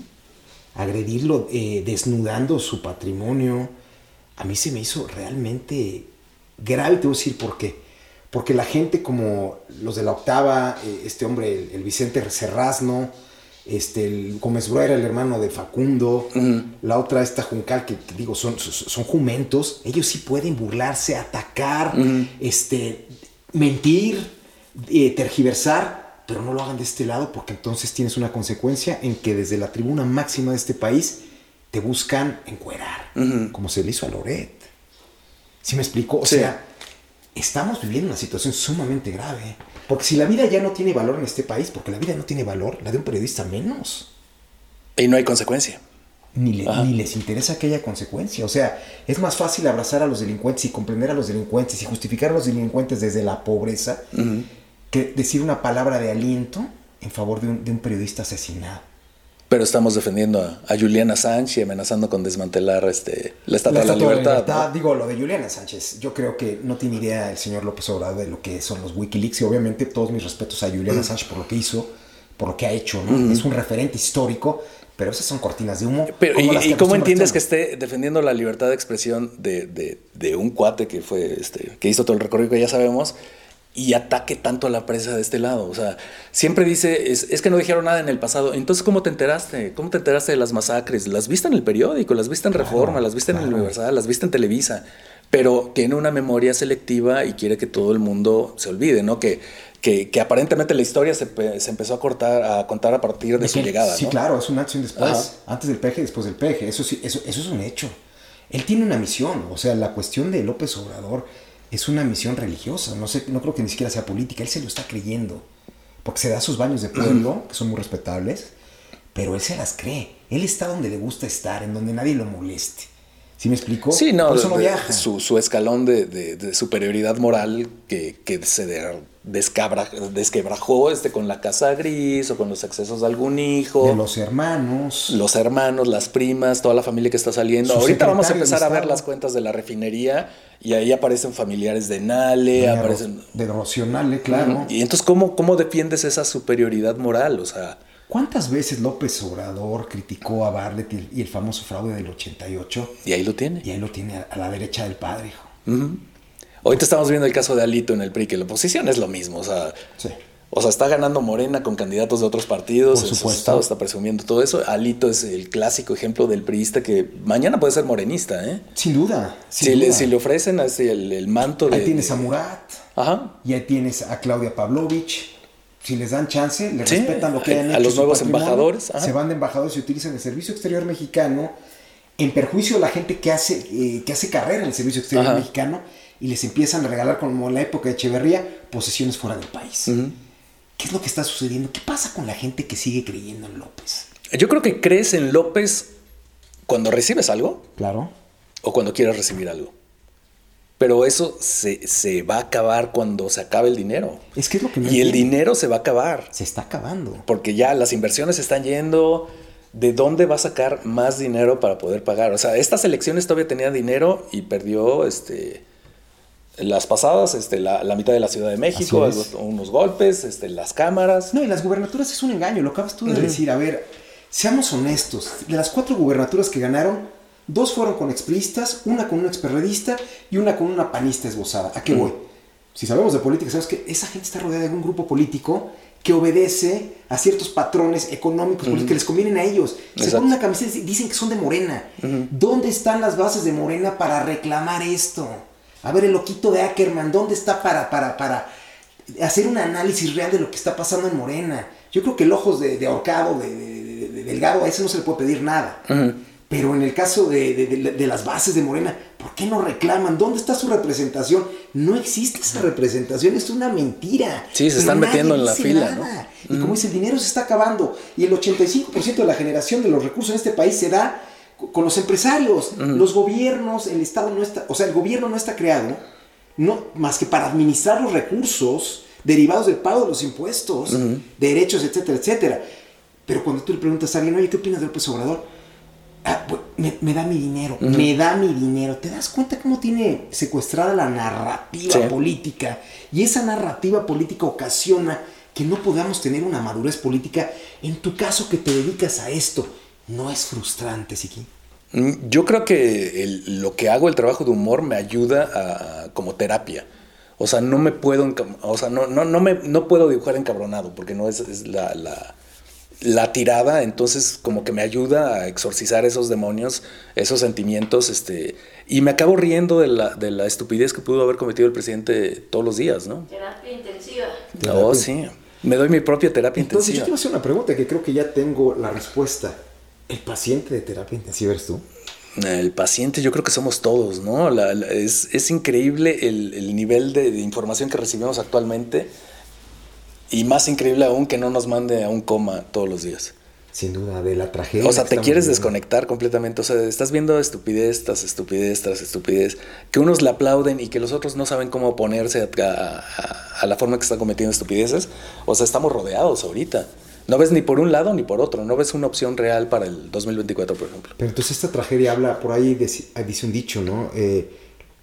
agredirlo eh, desnudando su patrimonio, a mí se me hizo realmente grave, te voy a decir por qué. Porque la gente como los de la octava, eh, este hombre, el, el Vicente Serrazno, este, el Gómez Bruera, el hermano de Facundo, la otra esta Juncal, que, que digo, son, son, son jumentos, ellos sí pueden burlarse, atacar, este, mentir, eh, tergiversar, pero no lo hagan de este lado porque entonces tienes una consecuencia en que desde la tribuna máxima de este país te buscan encuerar, como se le hizo a Loret. ¿Sí me explico? O Sí. sea, estamos viviendo una situación sumamente grave. Porque si la vida ya no tiene valor en este país, porque la vida no tiene valor, la de un periodista menos. Y no hay consecuencia. Ni, le- ni les interesa que haya consecuencia. O sea, es más fácil abrazar a los delincuentes y comprender a los delincuentes y justificar a los delincuentes desde la pobreza que decir una palabra de aliento en favor de un, de un periodista asesinado. Pero estamos defendiendo a, a Juliana Sánchez y amenazando con desmantelar este, la Estatua de la Estatua Libertad. ¿no? Digo, lo de Juliana Sánchez, yo creo que no tiene idea el señor López Obrador de lo que son los Wikileaks y obviamente todos mis respetos a Juliana Sánchez por lo que hizo, por lo que ha hecho, ¿no? Es un referente histórico, pero esas son cortinas de humo. Pero, ¿Y, cómo entiendes que esté defendiendo la libertad de expresión de, de- de un cuate que fue este, que hizo todo el recorrido que ya sabemos y ataque tanto a la prensa de este lado? O sea, siempre dice, es, es que no dijeron nada en el pasado. Entonces, ¿cómo te enteraste? ¿Cómo te enteraste de las masacres? ¿Las viste en el periódico? ¿Las viste en Reforma? ¿Las viste en el. Universal? ¿Las viste en Televisa? Pero tiene una memoria selectiva y quiere que todo el mundo se olvide, ¿no? Que, que, que aparentemente la historia se, se empezó a, cortar, a contar a partir de, De su que- llegada, Sí, ¿no? claro, es un antes y un después. Ajá. Antes del peje después del peje. Eso, sí, eso, eso es un hecho. Él tiene una misión. O sea, la cuestión de López Obrador es una misión religiosa. No, sé, no creo que ni siquiera sea política. Él se lo está creyendo. Porque se da sus baños de pueblo, que son muy respetables, pero él se las cree. Él está donde le gusta estar, en donde nadie lo moleste. ¿Sí me explico? Sí, no, Por eso no de- viaja. Su, su escalón de, de- de superioridad moral que, que se de- descabra- desquebrajó este, con la casa gris o con los excesos de algún hijo. De los hermanos. los hermanos, las primas, toda la familia que está saliendo. Ahorita vamos a empezar a ver las cuentas de la refinería y ahí aparecen familiares de Nale, Doña aparecen... De Rocionale, claro. Y entonces, ¿cómo, ¿cómo defiendes esa superioridad moral? O sea, ¿Cuántas veces López Obrador criticó a Bartlett y el, y el famoso fraude del 88? y ahí lo tiene. Y ahí lo tiene a, a la derecha del padre, hijo. Ujú. Ahorita estamos viendo el caso de Alito en el PRI, que la oposición es lo mismo, o sea... Sí. O sea, está ganando Morena con candidatos de otros partidos. Por supuesto. estado está presumiendo todo eso. Alito es el clásico ejemplo del priista que mañana puede ser morenista, ¿eh? Sin duda. sin Si le, si le ofrecen así el, el manto de. Ahí tienes a Murat. Ajá. Y ahí tienes a Claudia Pavlovich. Si les dan chance, le Sí, respetan lo que a- hayan a hecho. los su nuevos embajadores, ajá. Se van de embajadores y utilizan el servicio exterior mexicano en perjuicio de la gente que hace, eh, que hace carrera en el servicio exterior Ajá. mexicano y les empiezan a regalar, como en la época de Echeverría, posesiones fuera del país. ¿Qué es lo que está sucediendo? ¿Qué pasa con la gente que sigue creyendo en López? Yo creo que crees en López cuando recibes algo Claro. o cuando quieres recibir algo. Pero eso se, se va a acabar cuando se acabe el dinero. Es que es lo que no y el dinero se va a acabar. Se está acabando. Porque ya las inversiones se están yendo. ¿De dónde va a sacar más dinero para poder pagar? O sea, estas elecciones todavía tenía dinero y perdió este, las pasadas, este, la, la mitad de la Ciudad de México, unos golpes, este, las cámaras. No, y las gubernaturas es un engaño, lo acabas tú de decir. A ver, seamos honestos. De las cuatro gubernaturas que ganaron, dos fueron con expriistas, una con un experredista y una con una panista esbozada. ¿A qué voy? Si sabemos de política, sabemos que esa gente está rodeada de un grupo político que obedece a ciertos patrones económicos que les convienen a ellos. Se ponen una camiseta y dicen que son de Morena. ¿Dónde están las bases de Morena para reclamar esto? A ver, el loquito de Ackerman, ¿dónde está para, para, para hacer un análisis real de lo que está pasando en Morena? Yo creo que el ojos de, de ahorcado, de, de- de- de Delgado, a ese no se le puede pedir nada. Pero en el caso de, las bases de Morena, ¿por qué no reclaman? ¿Dónde está su representación? No existe esa representación, es una mentira. Sí, se están nadie metiendo en la fila. Y como dice, el dinero se está acabando. Y el 85% de la generación de los recursos en este país se da con los empresarios. Los gobiernos, el Estado no está, o sea, el gobierno no está creado no, más que para administrar los recursos derivados del pago de los impuestos, derechos, etcétera, etcétera. Pero cuando tú le preguntas a alguien, oye, ¿qué opinas de López Obrador? Ah, pues, me, me da mi dinero, me da mi dinero. ¿Te das cuenta cómo tiene secuestrada la narrativa Sí. política? Y esa narrativa política ocasiona que no podamos tener una madurez política. En tu caso que te dedicas a esto, ¿no es frustrante, Siki? Mm, Yo creo que el- lo que hago, el trabajo de humor, me ayuda a, como terapia. O sea, no me puedo, o sea, no, no, no, me, no puedo dibujar encabronado porque no es, es la, la, la tirada, entonces como que me ayuda a exorcizar esos demonios, esos sentimientos, este, y me acabo riendo de la, de la estupidez que pudo haber cometido el presidente todos los días, ¿no? Terapia intensiva. Oh, sí. Me doy mi propia terapia Entonces, yo intensiva. te voy a hacer una pregunta que creo que ya tengo la respuesta. ¿El paciente de terapia intensiva eres tú? El paciente, yo creo que somos todos, ¿no? La- la- es, es increíble el, el nivel de, de información que recibimos actualmente y más increíble aún que no nos mande a un coma todos los días. Sin duda, de la tragedia. O sea, te quieres viviendo. desconectar completamente. O sea, estás viendo estupidez tras estupidez tras estupidez, que unos le aplauden y que los otros no saben cómo oponerse a, a- a la forma que están cometiendo estupideces. O sea, estamos rodeados ahorita. No ves ni por un lado ni por otro. No ves una opción real para el 2024, por ejemplo. Pero entonces esta tragedia habla, por ahí ah, dice un dicho, ¿no? Eh,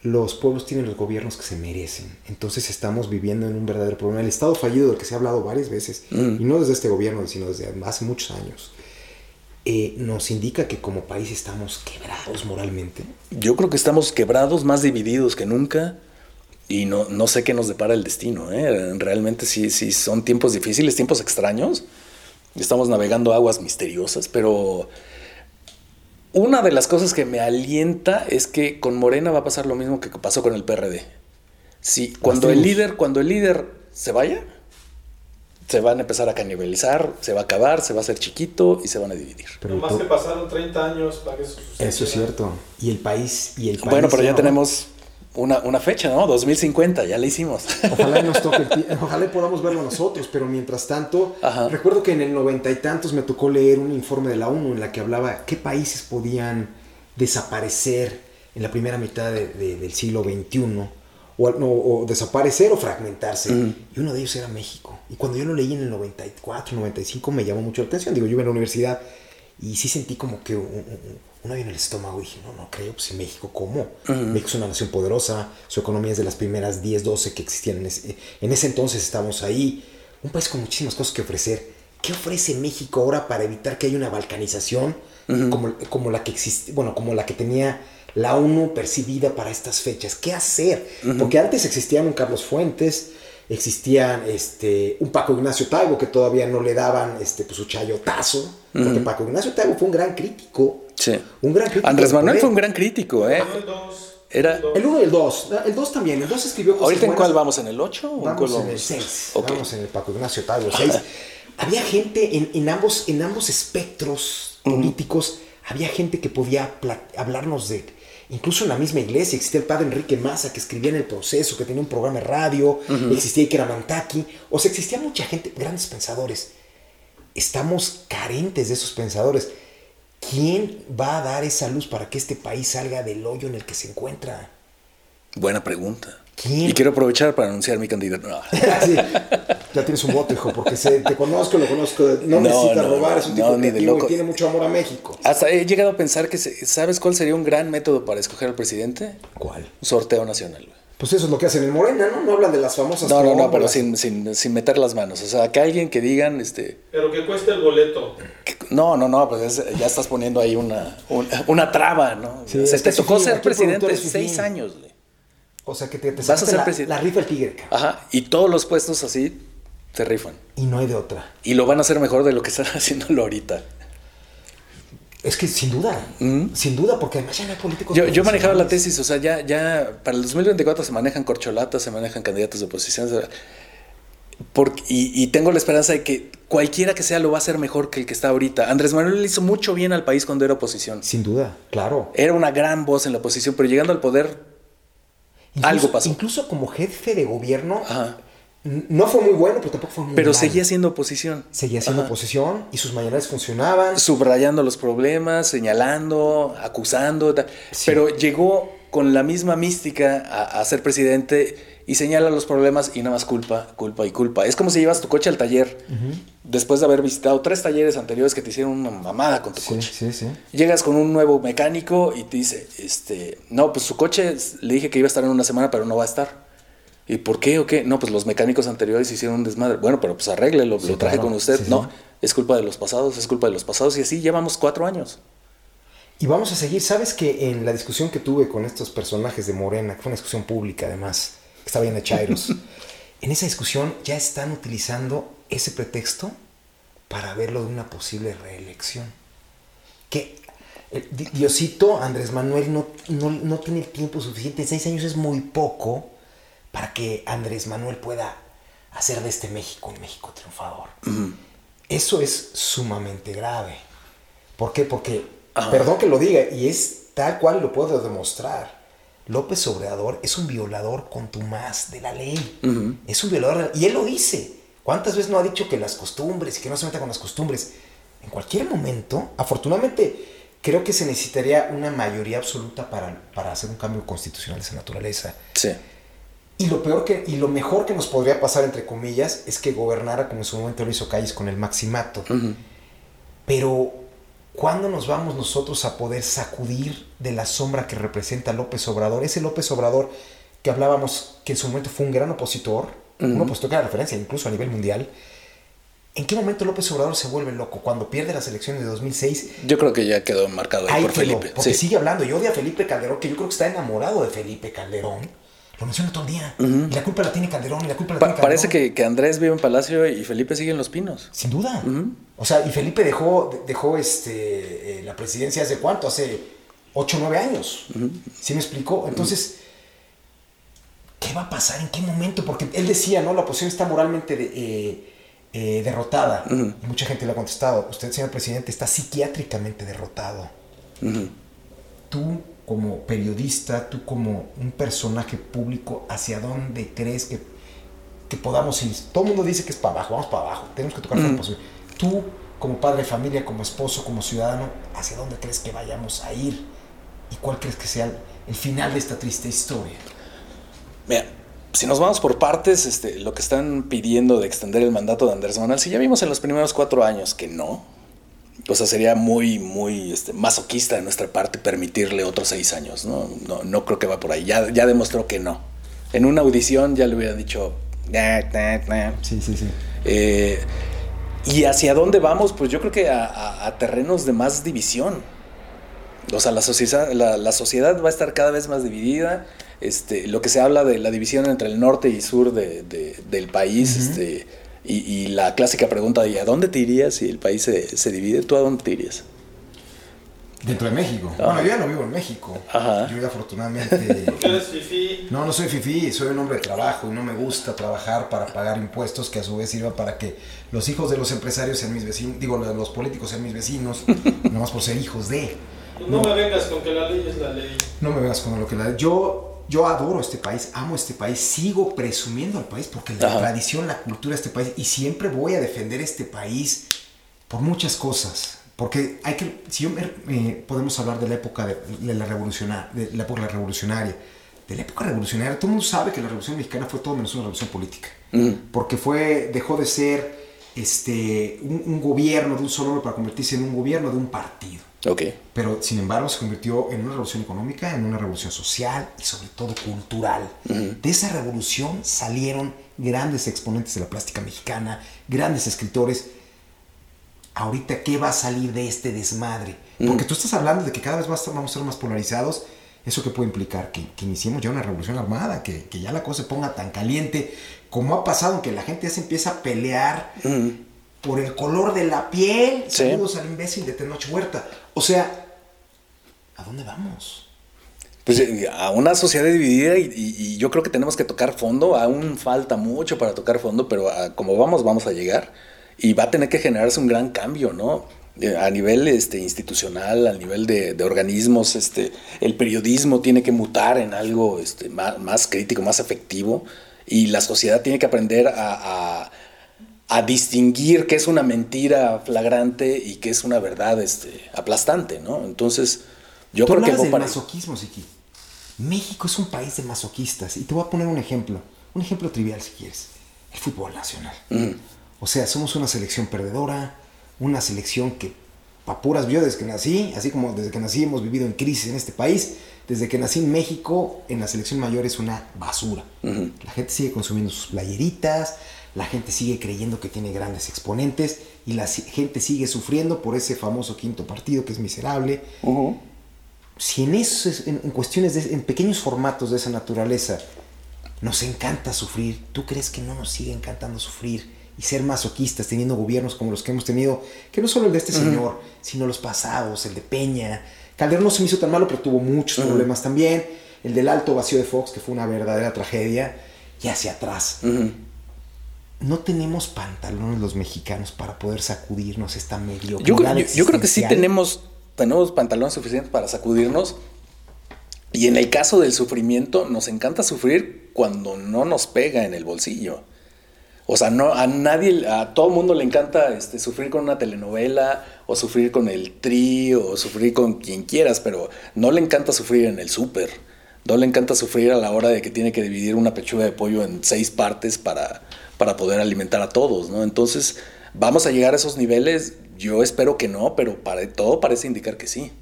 los pueblos tienen los gobiernos que se merecen. Entonces estamos viviendo en un verdadero problema. El Estado fallido del que se ha hablado varias veces, y no desde este gobierno, sino desde hace muchos años, eh, nos indica que como país estamos quebrados moralmente. Yo creo que estamos quebrados, más divididos que nunca. Y no, no sé qué nos depara el destino. ¿eh? Realmente sí, sí son tiempos difíciles, tiempos extraños. Estamos navegando aguas misteriosas, pero una de las cosas que me alienta es que con Morena va a pasar lo mismo que pasó con el PRD. Sí, cuando el líder, cuando el líder se vaya, se van a empezar a canibalizar, se va a acabar, se va a hacer chiquito y se van a dividir. Pero to- que pasaron 30 años para que eso sucediera. eso es cierto. Y el país, y el país. Bueno, pero ya ¿no? tenemos una, una fecha, ¿no? 2050, ya la hicimos. Ojalá nos toque el ojalá podamos verlo nosotros, pero mientras tanto, Ajá. recuerdo que en el noventa y tantos me tocó leer un informe de la ONU en la que hablaba qué países podían desaparecer en la primera mitad de- de- del siglo XXI, o, no, o desaparecer o fragmentarse, y uno de ellos era México. Y cuando yo lo leí en el 94, 95 me llamó mucho la atención, digo, yo iba en la universidad y sí sentí como que un, un- un hoyo en el estómago. Dije, no, no creo, pues en México, ¿cómo? México es una nación poderosa, su economía es de las primeras 10, 12 que existían en ese, en ese entonces, estamos ahí. Un país con muchísimas cosas que ofrecer. ¿Qué ofrece México ahora para evitar que haya una balcanización como, como la que existe, bueno, como la que tenía la ONU percibida para estas fechas? ¿Qué hacer? Porque antes existían un Carlos Fuentes, existían este, un Paco Ignacio Taibo que todavía no le daban este, pues, su chayotazo, porque Paco Ignacio Taibo fue un gran crítico. Sí. Un gran crítico. Andrés Manuel fue un gran crítico, ¿eh? El dos, Era- el dos. El 1 y el 2. El 2 también. El 2 escribió cosas ¿Ahorita en cuál vamos? ¿En el 8 o en cuál Vamos en el 6. Ok. Vamos en el Paco Ignacio Taibo 6. Había gente en, en ambos, en ambos espectros políticos, había gente que podía hablarnos de. Incluso en la misma iglesia existía el padre Enrique Maza que escribía en el proceso, que tenía un programa de radio, existía Iker Amantaki, o sea, existía mucha gente, grandes pensadores. Estamos carentes de esos pensadores. ¿Quién va a dar esa luz para que este país salga del hoyo en el que se encuentra? Buena pregunta. ¿Quién? Y quiero aprovechar para anunciar mi candidato. No. Sí, ya tienes un voto, hijo, porque te conozco, lo conozco. No, No, necesita no, robar, es un tipo ni de loco. y tiene mucho amor a México. Hasta he llegado a pensar que, se- ¿sabes cuál sería un gran método para escoger al presidente? ¿Cuál? Un sorteo nacional. Pues eso es lo que hacen en Morena, ¿no? No hablan de las famosas. No, no, no, pero sin, sin, sin meter las manos. O sea, que alguien que digan, este, Pero que cueste el boleto. que- no, no, no, pues es- ya estás poniendo ahí una, una, una traba, ¿no? Sí, O sea, es te tocó ser presidente seis años, güey. O sea, que te, te Vas a ser la, presidente. la rifa el tigre. Ajá, y todos los puestos así te rifan. Y no hay de otra. Y lo van a hacer mejor de lo que están haciéndolo ahorita. Es que sin duda, sin duda, porque además ya no hay políticos. Yo, yo manejaba la tesis, o sea, ya, ya para el 2024 se manejan corcholatas, se manejan candidatos de oposición. porque- y tengo la esperanza de que cualquiera que sea lo va a hacer mejor que el que está ahorita. Andrés Manuel le hizo mucho bien al país cuando era oposición. Sin duda, claro. Era una gran voz en la oposición, pero llegando al poder, Incluso- Algo pasó. Incluso como jefe de gobierno, Ajá. No fue muy bueno, pero tampoco fue muy pero seguía siendo oposición. Seguía siendo Ajá. oposición y sus mañaneras funcionaban. Subrayando los problemas, señalando, acusando. Pero llegó con la misma mística a, a ser presidente y señala los problemas y nada más culpa, culpa y culpa. Es como si llevas tu coche al taller después de haber visitado tres talleres anteriores que te hicieron una mamada con tu Sí, coche. sí, sí. Llegas con un nuevo mecánico y te dice, este, no, pues su coche le dije que iba a estar en una semana, pero no va a estar. ¿Y por qué o qué? No, pues los mecánicos anteriores hicieron un desmadre. Bueno, pero pues arréglelo, Sí, lo traje claro. con usted. Sí, sí. no, es culpa de los pasados, es culpa de los pasados. Y así llevamos cuatro años. Y vamos a seguir. Sabes que en la discusión que tuve con estos personajes de Morena, que fue una discusión pública además, que estaba bien de Chairos, en esa discusión ya están utilizando ese pretexto para verlo de una posible reelección. Que eh, Di- Diosito Andrés Manuel no, no, no tiene el tiempo suficiente. Seis años es muy poco para que Andrés Manuel pueda hacer de este México un México triunfador. Eso es sumamente grave. ¿Por qué? Porque, Ajá. perdón que lo diga, y es tal cual lo puedo demostrar. López Obrador es un violador contumaz de la ley. Es un violador, y él lo dice. ¿Cuántas veces no ha dicho que las costumbres y que no se meta con las costumbres? En cualquier momento, afortunadamente, creo que se necesitaría una mayoría absoluta para, para hacer un cambio constitucional de esa naturaleza. Sí. Y lo peor que, y lo mejor que nos podría pasar, entre comillas, es que gobernara como en su momento lo hizo Calles con el maximato. Pero, ¿cuándo nos vamos nosotros a poder sacudir de la sombra que representa López Obrador? Ese López Obrador que hablábamos que en su momento fue un gran opositor, un opositor que era referencia incluso a nivel mundial. ¿En qué momento López Obrador se vuelve loco? Cuando pierde las elecciones de 2006, Yo creo que ya quedó marcado ahí ahí por quedó, Felipe. porque Sí. sigue hablando y odia a Felipe Calderón, que yo creo que está enamorado de Felipe Calderón. Lo menciona todo el día. Y la culpa la tiene Calderón, y la culpa la Pa- tiene Calderón. parece que, que Andrés vive en Palacio y Felipe sigue en Los Pinos. Sin duda. O sea, y Felipe dejó, dejó este, eh, la presidencia hace cuánto? Hace 8 o 9 años. ¿Sí me explicó? Entonces, ¿qué va a pasar? ¿En qué momento? Porque él decía, ¿no? La oposición está moralmente de- eh, eh, derrotada. Y mucha gente le ha contestado, usted, señor presidente, está psiquiátricamente derrotado. Tú como periodista, tú como un personaje público, ¿hacia dónde crees que, que podamos ir? Todo el mundo dice que es para abajo, vamos para abajo, tenemos que tocar fondo posible. Tú como padre de familia, como esposo, como ciudadano, ¿hacia dónde crees que vayamos a ir? ¿Y cuál crees que sea el, el final de esta triste historia? Mira, si nos vamos por partes, este, lo que están pidiendo de extender el mandato de Andrés Manuel, si ya vimos en los primeros cuatro años que no, o sea, sería muy, muy este, masoquista de nuestra parte permitirle otros seis años, ¿no? No, no creo que va por ahí. Ya, ya demostró que no. En una audición ya le hubieran dicho, "Nah, nah, nah". Sí, sí, sí. Eh, ¿Y hacia dónde vamos? Pues yo creo que a, a- a terrenos de más división. O sea, la sociedad, la, la sociedad va a estar cada vez más dividida. este, lo que se habla de la división entre el norte y sur de, de- del país, este, y, y la clásica pregunta de ¿a dónde te irías si el país se, se divide? ¿Tú a dónde te irías? Dentro de México. Ah. Bueno, yo ya no vivo en México. Ajá. Yo ya afortunadamente... Porque eres fifí. No, no soy fifí, soy un hombre de trabajo y no me gusta trabajar para pagar impuestos que a su vez sirvan para que los hijos de los empresarios sean mis vecinos, digo, los políticos sean mis vecinos, nomás por ser hijos de. No, me vengas con que la ley es la ley. No me veas con lo que la... Yo, yo adoro este país, amo este país, sigo presumiendo al país porque la Ajá. tradición, la cultura de este país, y siempre voy a defender este país por muchas cosas. Porque hay que, si yo me- eh, podemos hablar de la época de, de la revolucionaria, de la época revolucionaria, de la época revolucionaria, todo el mundo sabe que la revolución mexicana fue todo menos una revolución política, porque fue, dejó de ser este, un, un gobierno de un solo hombre para convertirse en un gobierno de un partido. Ok. Pero sin embargo se convirtió en una revolución económica, en una revolución social y sobre todo cultural. De esa revolución salieron grandes exponentes de la plástica mexicana, grandes escritores. Ahorita, ¿qué va a salir de este desmadre? Porque tú estás hablando de que cada vez estar- vamos a ser más polarizados. ¿Eso qué puede implicar? Que, que iniciemos ya una revolución armada, que, que ya la cosa se ponga tan caliente como ha pasado, que la gente ya se empieza a pelear Ujú. Por el color de la piel. Sí. Saludos al imbécil de Tenoch Huerta. O sea, ¿a dónde vamos? Pues eh, a una sociedad dividida y, y- y yo creo que tenemos que tocar fondo, aún falta mucho para tocar fondo, pero ah, como vamos, vamos a llegar y va a tener que generarse un gran cambio, ¿no? Eh, A nivel este, institucional, a nivel de, de organismos, este, el periodismo tiene que mutar en algo este, más, más crítico, más efectivo y la sociedad tiene que aprender a, a- a distinguir qué es una mentira flagrante y qué es una verdad este, aplastante, ¿no? Entonces, yo Tú creo que del para- masoquismo, Siki. México es un país de masoquistas. Y te voy a poner un ejemplo. Un ejemplo trivial, si quieres. El fútbol nacional. Ujú. O sea, somos una selección perdedora. Una selección que, pa' puras, yo desde que nací, así como desde que nací hemos vivido en crisis en este país. Desde que nací en México, en la selección mayor es una basura. Ujú. La gente sigue consumiendo sus playeritas, la gente sigue creyendo que tiene grandes exponentes y la gente sigue sufriendo por ese famoso quinto partido que es miserable. Si en, esos, en, en cuestiones, de, en pequeños formatos de esa naturaleza, nos encanta sufrir, ¿tú crees que no nos sigue encantando sufrir y ser masoquistas teniendo gobiernos como los que hemos tenido, que no solo el de este señor, sino los pasados, el de Peña? Calderón no se me hizo tan malo, pero tuvo muchos problemas también. El del alto vacío de Fox, que fue una verdadera tragedia, y hacia atrás. No tenemos pantalones los mexicanos para poder sacudirnos esta mediocridad. Yo, creo- yo- yo creo que sí tenemos, tenemos pantalones suficientes para sacudirnos. Y en el caso del sufrimiento, nos encanta sufrir cuando no nos pega en el bolsillo. O sea, no, a nadie, a todo mundo le encanta este, sufrir con una telenovela, o sufrir con el tri, o sufrir con quien quieras, pero no le encanta sufrir en el súper. No le encanta sufrir a la hora de que tiene que dividir una pechuga de pollo en seis partes para, para poder alimentar a todos, ¿no? Entonces, ¿vamos a llegar a esos niveles? Yo espero que no, pero para, todo parece indicar que sí.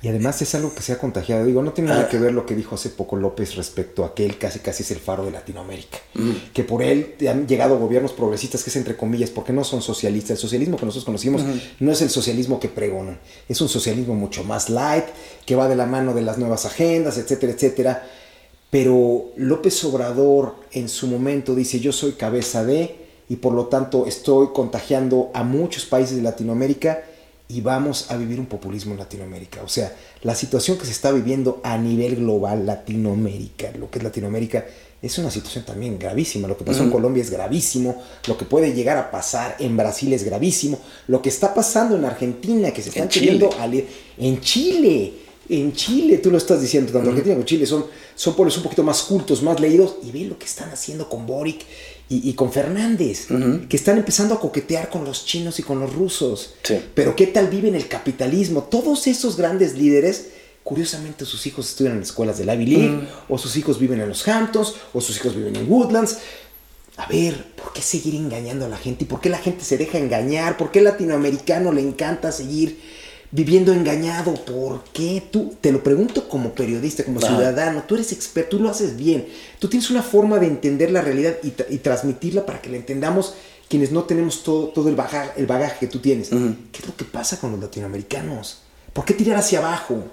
Y además es algo que se ha contagiado. Digo, no tiene nada que ver lo que dijo hace poco López respecto a que él casi casi es el faro de Latinoamérica. Que por él han llegado gobiernos progresistas que es entre comillas, porque no son socialistas. El socialismo que nosotros conocimos no es el socialismo que pregonan. Es un socialismo mucho más light, que va de la mano de las nuevas agendas, etcétera, etcétera. Pero López Obrador en su momento dice, yo soy cabeza de, y por lo tanto estoy contagiando a muchos países de Latinoamérica y vamos a vivir un populismo en Latinoamérica. O sea, la situación que se está viviendo a nivel global, Latinoamérica, lo que es Latinoamérica, es una situación también gravísima. Lo que pasó en Colombia es gravísimo, lo que puede llegar a pasar en Brasil es gravísimo, lo que está pasando en Argentina, que se están En Chile. queriendo en Chile. En Chile, tú lo estás diciendo, tanto Argentina como Chile son, son pueblos un poquito más cultos, más leídos, y ve lo que están haciendo con Boric y, y con Fernández, que están empezando a coquetear con los chinos y con los rusos. Sí. Pero ¿qué tal viven el capitalismo? Todos esos grandes líderes, curiosamente sus hijos estudian en escuelas de la Ivy League, o sus hijos viven en los Hamptons, o sus hijos viven en Woodlands. A ver, ¿por qué seguir engañando a la gente? ¿Y por qué la gente se deja engañar? ¿Por qué al latinoamericano le encanta seguir viviendo engañado? ¿Por qué? Tú, te lo pregunto como periodista, como ciudadano, tú eres experto, tú lo haces bien. Tú tienes una forma de entender la realidad y, y transmitirla para que la entendamos quienes no tenemos todo, todo el, bagaje, el bagaje que tú tienes. ¿Qué es lo que pasa con los latinoamericanos? ¿Por qué tirar hacia abajo?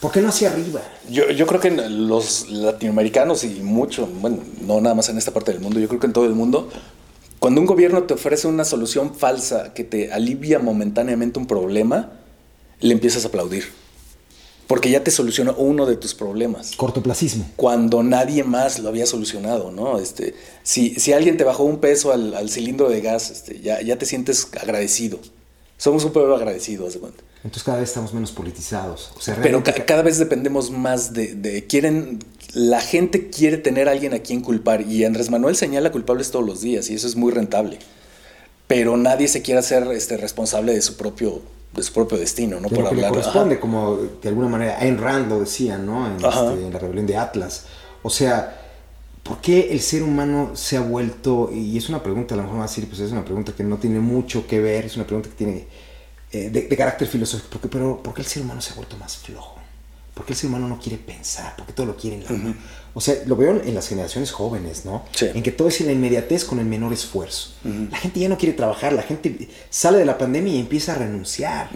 ¿Por qué no hacia arriba? Yo, yo creo que los latinoamericanos y mucho, bueno, no nada más en esta parte del mundo, yo creo que en todo el mundo, cuando un gobierno te ofrece una solución falsa que te alivia momentáneamente un problema, le empiezas a aplaudir. Porque ya te solucionó uno de tus problemas. Cortoplacismo. Cuando nadie más lo había solucionado, ¿no? Este, si, si alguien te bajó un peso al, al cilindro de gas, este, ya, ya te sientes agradecido. Somos un pueblo agradecido, haz de cuenta. Entonces cada vez estamos menos politizados. O sea, Pero ca- cada vez dependemos más de, de- quieren la gente quiere tener a alguien a quien culpar y Andrés Manuel señala culpables todos los días y eso es muy rentable. Pero nadie se quiere hacer este responsable de su propio de su propio destino, ¿no? de lo Por que le hablar. corresponde, ajá. como de alguna manera Ayn Rand lo decía, ¿no? En, este, en la rebelión de Atlas. O sea, ¿por qué el ser humano se ha vuelto, y es una pregunta, a lo mejor me va a decir, pues es una pregunta que no tiene mucho que ver, es una pregunta que tiene eh, de, de carácter filosófico, ¿por qué, pero ¿por qué el ser humano se ha vuelto más flojo? ¿Por qué el ser humano no quiere pensar? ¿Por qué todo lo quiere en la mano? O sea, lo veo en las generaciones jóvenes, ¿no? Sí. En que todo es en la inmediatez con el menor esfuerzo. La gente ya no quiere trabajar, la gente sale de la pandemia y empieza a renunciar.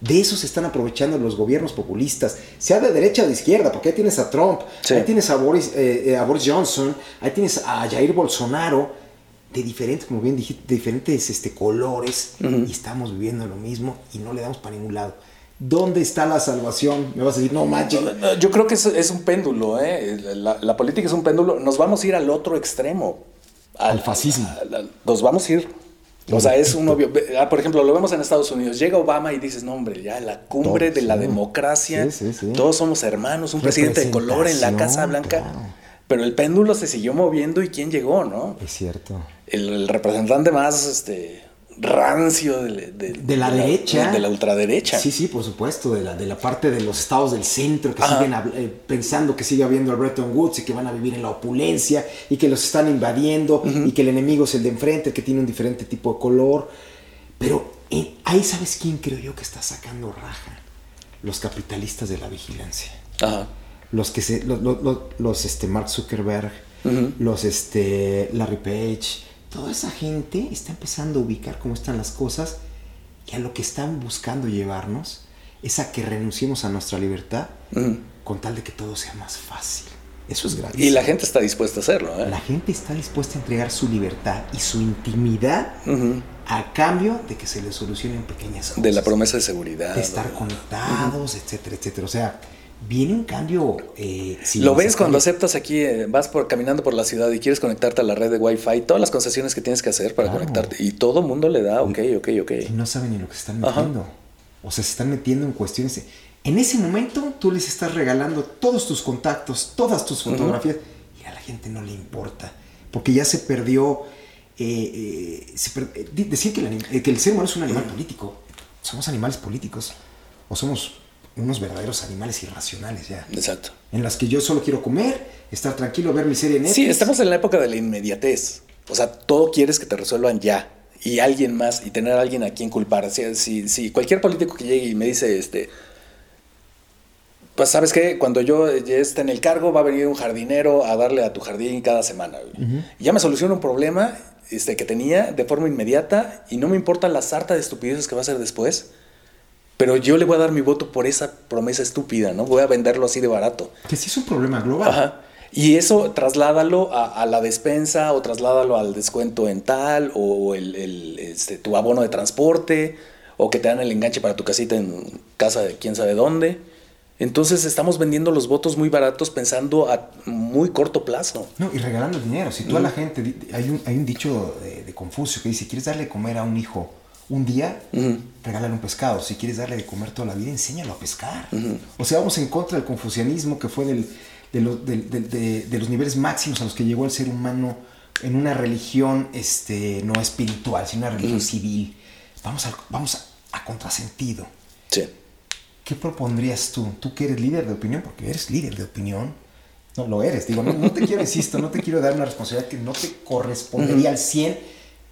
De eso se están aprovechando los gobiernos populistas, sea de derecha o de izquierda, porque ahí tienes a Trump, Sí. ahí tienes a Boris, eh, eh, a Boris Johnson, ahí tienes a Jair Bolsonaro, de diferentes, como bien dijiste, de diferentes este, colores, y estamos viviendo lo mismo y no le damos para ningún lado. ¿Dónde está la salvación? Me vas a decir, no manches. No, Yo creo que es, es un péndulo, ¿eh? La, la política es un péndulo. Nos vamos a ir al otro extremo. Al fascismo. al- al- nos vamos a ir. O sea, es un obvio. ah, Por ejemplo, lo vemos en Estados Unidos. Llega Obama y dices, no, hombre, ya la cumbre de la democracia. Sí, sí, sí. Todos somos hermanos, un presidente de color en la Casa Blanca. claro. Pero el péndulo se siguió moviendo y ¿quién llegó, no? Es cierto. El, el representante más este, rancio de, de- De la derecha. De la ultraderecha. Sí, sí, por supuesto, de la, de la parte de los estados del centro que Ajá. siguen eh, pensando que sigue habiendo el Bretton Woods y que van a vivir en la opulencia y que los están invadiendo y que el enemigo es el de enfrente, que tiene un diferente tipo de color. Pero eh, ahí sabes quién creo yo que está sacando raja. Los capitalistas de la vigilancia. Ajá. Los que se, los, los- los- los, este, Mark Zuckerberg, los este, Larry Page, toda esa gente está empezando a ubicar cómo están las cosas y a lo que están buscando llevarnos es a que renunciemos a nuestra libertad con tal de que todo sea más fácil. Eso es gravísimo. Y la gente está dispuesta a hacerlo. ¿eh? La gente está dispuesta a entregar su libertad y su intimidad a cambio de que se les solucionen pequeñas cosas. De la promesa de seguridad. de estar conectados, etcétera, etcétera. O sea, viene un cambio. eh, Lo ves cuando aceptas aquí, eh, vas por, caminando por la ciudad y quieres conectarte a la red de Wi-Fi, todas las concesiones que tienes que hacer para Claro. conectarte. Y todo mundo le da, ok, ok, ok. Y no saben ni lo que se están Ajá. metiendo. O sea, se están metiendo en cuestiones. de- En ese momento tú les estás regalando todos tus contactos, todas tus fotografías, y a la gente no le importa. Porque ya se perdió. eh, eh, se per- di- decir que el, que el ser humano es un animal político. Somos animales políticos. O somos unos verdaderos animales irracionales ya. Exacto. En las que yo solo quiero comer, estar tranquilo, ver mi serie en Netflix. Sí, estamos en la época de la inmediatez. O sea, todo quieres que te resuelvan ya. Y alguien más, y tener a alguien a quien culpar. Si, si, si cualquier político que llegue y me dice, este, pues sabes qué, cuando yo esté en el cargo va a venir un jardinero a darle a tu jardín cada semana. Y ya me soluciona un problema este, que tenía de forma inmediata y no me importa la sarta de estupideces que va a hacer después. Pero yo le voy a dar mi voto por esa promesa estúpida, ¿no? Voy a venderlo así de barato. Que sí es un problema global. Ajá. Y eso trasládalo a, a la despensa o trasládalo al descuento en tal o el, el, este, tu abono de transporte o que te dan el enganche para tu casita en casa de quién sabe dónde. Entonces estamos vendiendo los votos muy baratos pensando a muy corto plazo. No, y regalando dinero. Si tú a la gente, hay un, hay un dicho de, de Confucio que dice, ¿quieres darle comer a un hijo un día? Regálale un pescado. Si quieres darle de comer toda la vida, enséñalo a pescar. O sea, vamos en contra del confucianismo que fue del, de, lo- del- del- de- de los niveles máximos a los que llegó el ser humano en una religión este, no espiritual, sino una religión civil. Vamos, al- vamos a, a contrasentido. Sí. ¿Qué propondrías tú? Tú que eres líder de opinión, porque eres líder de opinión. No lo eres, digo, no, no te quiero, insisto, no te quiero dar una responsabilidad que no te correspondería al 100,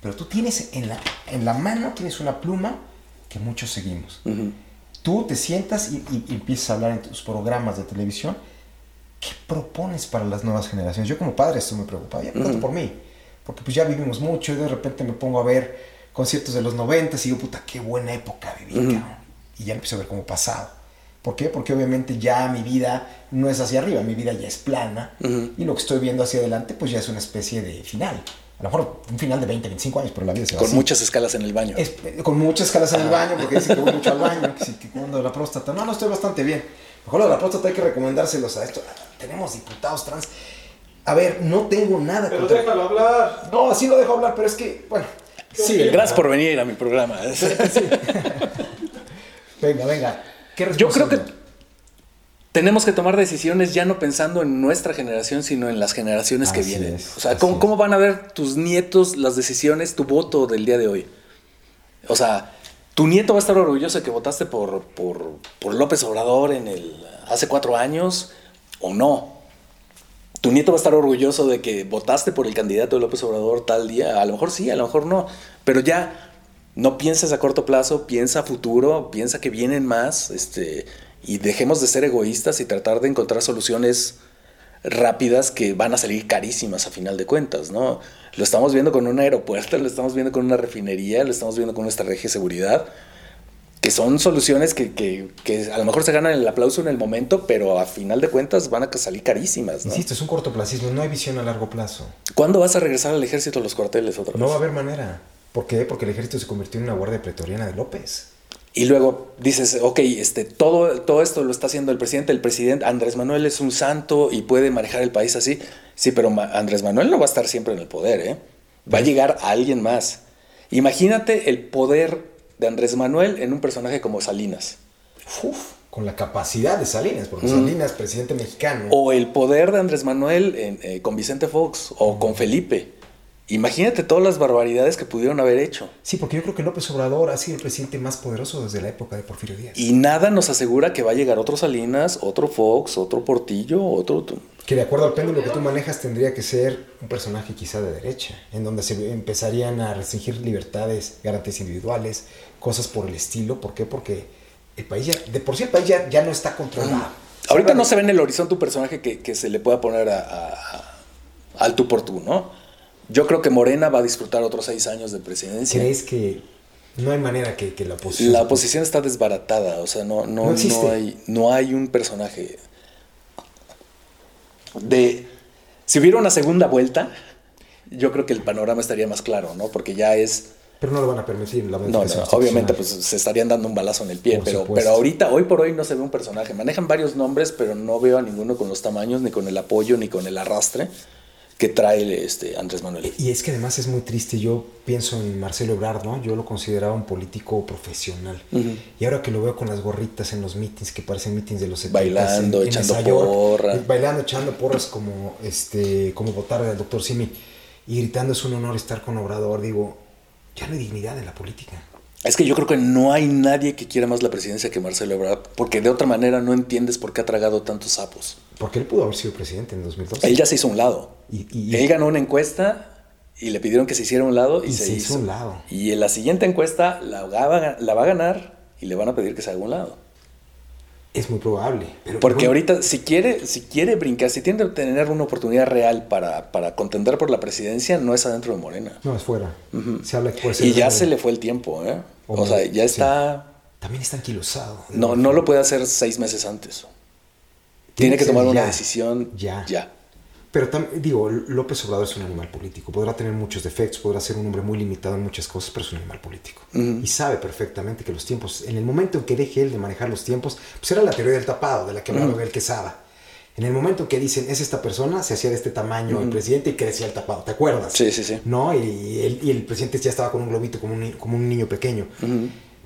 pero tú tienes en la, en la mano, tienes una pluma que muchos seguimos. Tú te sientas y, y- y empiezas a hablar en tus programas de televisión. ¿Qué propones para las nuevas generaciones? Yo como padre esto me preocupa, ya tanto por mí, porque pues ya vivimos mucho y de repente me pongo a ver conciertos de los 90 y digo, puta, qué buena época viví, cabrón. Y ya empiezo a ver como pasado. ¿Por qué? Porque obviamente ya mi vida no es hacia arriba, mi vida ya es plana y lo que estoy viendo hacia adelante pues ya es una especie de final. A lo mejor un final de 20, 25 años, pero la vida se va Con así. muchas escalas en el baño. Es- con muchas escalas en el baño, porque dicen que voy mucho al baño, que si que cuando la próstata. No, no estoy bastante bien. Mejor lo de la próstata hay que recomendárselos a esto. Tenemos diputados trans. A ver, no tengo nada Pero contra- déjalo hablar. No, así lo dejo hablar, pero es que, bueno. Sí, Gracias por venir a mi programa. Venga, venga. ¿Qué Yo creo que? Tenemos que tomar decisiones ya no pensando en nuestra generación, sino en las generaciones que vienen. es, o sea, ¿cómo, van a ver tus nietos las decisiones, tu voto del día de hoy? O sea, tu nieto va a estar orgulloso de que votaste por, por, por López Obrador en el, hace cuatro años o no. Tu nieto va a estar orgulloso de que votaste por el candidato de López Obrador tal día. A lo mejor sí, a lo mejor no. Pero ya no pienses a corto plazo, piensa a futuro, piensa que vienen más, este, y dejemos de ser egoístas y tratar de encontrar soluciones rápidas que van a salir carísimas a final de cuentas, ¿no? Lo estamos viendo con un aeropuerto, lo estamos viendo con una refinería, lo estamos viendo con una estrategia de seguridad, que son soluciones que, que- que a lo mejor se ganan el aplauso en el momento, pero a final de cuentas van a salir carísimas, ¿no? Insisto, es un cortoplacismo, no hay visión a largo plazo. ¿Cuándo vas a regresar al ejército a los cuarteles otra vez? No va a haber manera. ¿Por qué? Porque el ejército se convirtió en una guardia pretoriana de López. Y luego dices, ok, este, todo, todo esto lo está haciendo el presidente. El presidente Andrés Manuel es un santo y puede manejar el país así. Sí, pero Ma- Andrés Manuel no va a estar siempre en el poder, ¿eh? Va a llegar alguien más. Imagínate el poder de Andrés Manuel en un personaje como Salinas. Uf, con la capacidad de Salinas, porque Mm. Salinas, presidente mexicano. O el poder de Andrés Manuel en, eh, con Vicente Fox o con Felipe. Imagínate todas las barbaridades que pudieron haber hecho. Sí, porque yo creo que López Obrador ha sido el presidente más poderoso desde la época de Porfirio Díaz. Y nada nos asegura que va a llegar otro Salinas, otro Fox, otro Portillo, otro... Que de acuerdo al péndulo que tú manejas tendría que ser un personaje quizá de derecha, en donde se empezarían a restringir libertades, garantías individuales, cosas por el estilo. ¿Por qué? Porque el país ya, de por sí el país ya, ya no está controlado. Ahorita no se ve en el horizonte un personaje que, que se le pueda poner a, a- a- al tú por tú, ¿no? Yo creo que Morena va a disfrutar otros seis años de presidencia. ¿Crees que no hay manera que, que la oposición... La oposición está desbaratada, o sea, no, no, No hay, no hay un personaje de... Si hubiera una segunda vuelta, yo creo que el panorama estaría más claro, ¿no? Porque ya es... Pero no lo van a permitir. La No, no, obviamente pues se estarían dando un balazo en el pie, Por pero, supuesto. pero ahorita, hoy por hoy no se ve un personaje. Manejan varios nombres, pero no veo a ninguno con los tamaños, ni con el apoyo, ni con el arrastre que trae este Andrés Manuel. Y es que además es muy triste. Yo pienso en Marcelo Ebrard, ¿no? Yo lo consideraba un político profesional. Y ahora que lo veo con las gorritas en los mítines, que parecen mítines de los 70 Bailando, echando porra. eh, bailando, echando porras como, este, como votar al doctor Simi. Y gritando, es un honor estar con Obrador. Digo, ya no hay dignidad en la política. Es que yo creo que no hay nadie que quiera más la presidencia que Marcelo Ebrard, porque de otra manera no entiendes por qué ha tragado tantos sapos. Porque él pudo haber sido presidente en 2012. Él ya se hizo un lado. Y- y- Él ganó una encuesta y le pidieron que se hiciera un lado y, Y se, se hizo. un lado. Y en la siguiente encuesta la va, la va a ganar y le van a pedir que se haga un lado. Es muy probable. Pero Porque bueno, ahorita, si quiere, si quiere brincar, si tiene que tener una oportunidad real para, para contender por la presidencia, no es adentro de Morena. No, es fuera. Se habla que Y ya de- se le fue el tiempo, ¿eh? O sea, ya sí. está. También está anquilosado. No, no lo puede hacer seis meses antes. Tiene que tomar una ya. decisión Ya. ya. Pero digo, López Obrador es un animal político. Podrá tener muchos defectos, podrá ser un hombre muy limitado en muchas cosas, pero es un animal político. Y sabe perfectamente que los tiempos, en el momento en que deje él de manejar los tiempos, pues era la teoría del tapado, de la que hablaba Abel Quesada. En el momento en que dicen, es esta persona, se hacía de este tamaño el presidente y crecía el tapado, ¿te acuerdas? Sí, sí, sí. ¿No? Y el, y el presidente ya estaba con un globito como un, como un niño pequeño.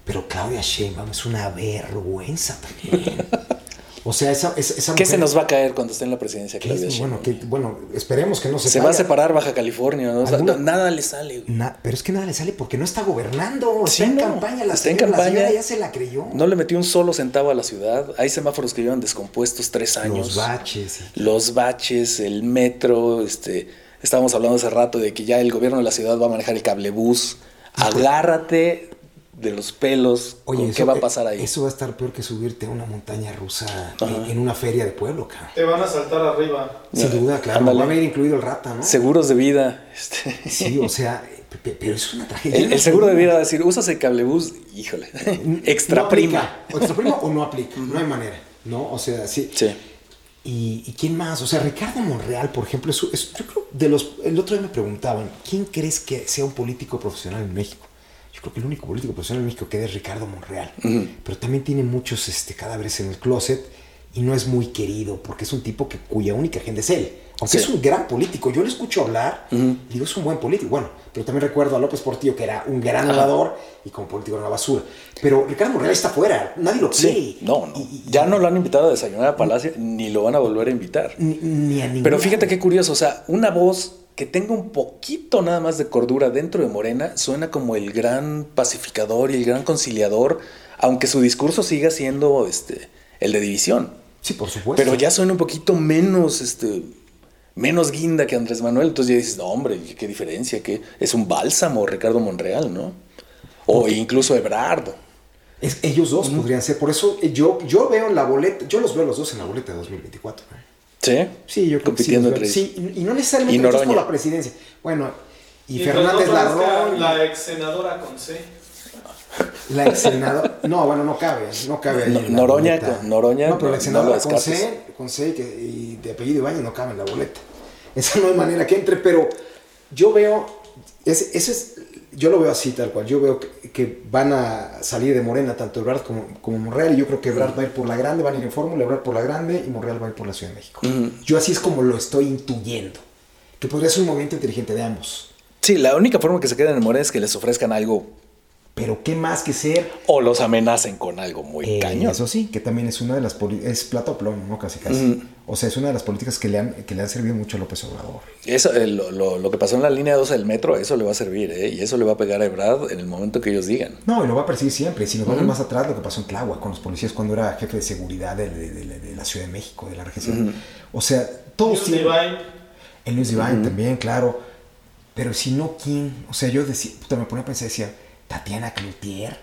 Pero Claudia Sheinbaum es una vergüenza también. o sea, esa, esa, esa ¿Qué mujer- se nos va a caer cuando esté en la presidencia. Claudia bueno, que, bueno, esperemos que no se Se va a separar Baja California, ¿no? O sea, ¿Alguna- no, nada le sale. güey. Na- pero es que nada le sale porque no está gobernando. Está en no, campaña. La está en señora- la campaña. señora ya se la creyó. No le metió un solo centavo a la ciudad. Hay semáforos que llevan descompuestos tres años. Los baches. Los baches, el metro, este, estábamos hablando hace rato de que ya el gobierno de la ciudad va a manejar el cablebús. Agárrate de los pelos. Oye, ¿con eso- ¿qué va a pasar ahí? Eso va a estar peor que subirte a una montaña rusa en, en una feria de pueblo, cabrón. Te van a saltar arriba. Sin duda, claro. Ándale. Va a haber incluido el rata, ¿no? Seguros de vida. Este. Sí, o sea, Pe- Pero es una tragedia. El, el seguro debiera decir, usas el cablebús, híjole, extra No prima. aplica. O extra prima o no aplica. No hay manera. ¿No? O sea, sí. Sí. ¿Y, y quién más? O sea, Ricardo Monreal, por ejemplo, es, es- yo creo de los. El otro día me preguntaban, ¿quién crees que sea un político profesional en México? Creo que el único político profesional en México que es Ricardo Monreal. Pero también tiene muchos este, cadáveres en el closet y no es muy querido porque es un tipo que, cuya única agenda es él. Aunque Sí. es un gran político, yo lo escucho hablar y digo, es un buen político. Bueno, pero también recuerdo a López Portillo, que era un gran orador y como político era una basura. Pero Ricardo Monreal está fuera, nadie lo quiere. Sí, no, no. Y- y- Ya no lo han invitado a desayunar a Palacio, ni lo van a volver a invitar. Ni, ni a ningún Pero fíjate qué curioso, o sea, una voz que tenga un poquito nada más de cordura dentro de Morena suena como el gran pacificador y el gran conciliador, aunque su discurso siga siendo este, el de división. Sí, por supuesto. Pero ya suena un poquito menos, este, menos guinda que Andrés Manuel. Entonces ya dices, no, hombre, qué diferencia, que es un bálsamo Ricardo Monreal, ¿no? O incluso Ebrardo. Es- ellos dos podrían ser. Por eso eh, yo, yo veo en la boleta, yo los veo los dos en la boleta de 2024. ¿eh? ¿Sí? Sí, yo creo que sí. Compitiendo los veo. entre Sí, y y no necesariamente Y por la presidencia. Bueno, y Mientras Fernández no Larrón. La ex senadora con C. La ex senadora. No, bueno, no cabe. No cabe ahí No- en Noroña con- Noroña No, pero la no- ex no senadora con descartes. C, con C que- y de apellido Ibañez no cabe en la boleta. Esa no hay manera que entre, pero yo veo. Ese, ese es. Yo lo veo así, tal cual. Yo veo que, que van a salir de Morena tanto Ebrard como, como Monreal. Y yo creo que Ebrard va a ir por la grande, van a ir en fórmula, Ebrard por la grande y Monreal va a ir por la Ciudad de México. Yo así es como lo estoy intuyendo. Que podría ser un movimiento inteligente de ambos. Sí, la única forma que se queden en Morena es que les ofrezcan algo Pero qué más que ser. o los amenacen con algo muy eh, cañón. Eso sí, que también es una de las. poli- Es plato a plomo, ¿no? Casi, casi. O sea, es una de las políticas que le han, que le han servido mucho a López Obrador. Eso, eh, lo, lo- lo que pasó en la línea 12 del metro, eso le va a servir, ¿eh? Y eso le va a pegar a Ebrard en el momento que ellos digan. No, y lo va a perseguir siempre. Si nos vamos más atrás, lo que pasó en Tláhuac con los policías cuando era jefe de seguridad de, de- de- de la Ciudad de México, de la región. O sea, todos tienen. Divine. El News Divine también, claro. Pero si no, ¿quién? O sea, yo decía, puta, me ponía a pensar, decía, Tatiana Cloutier,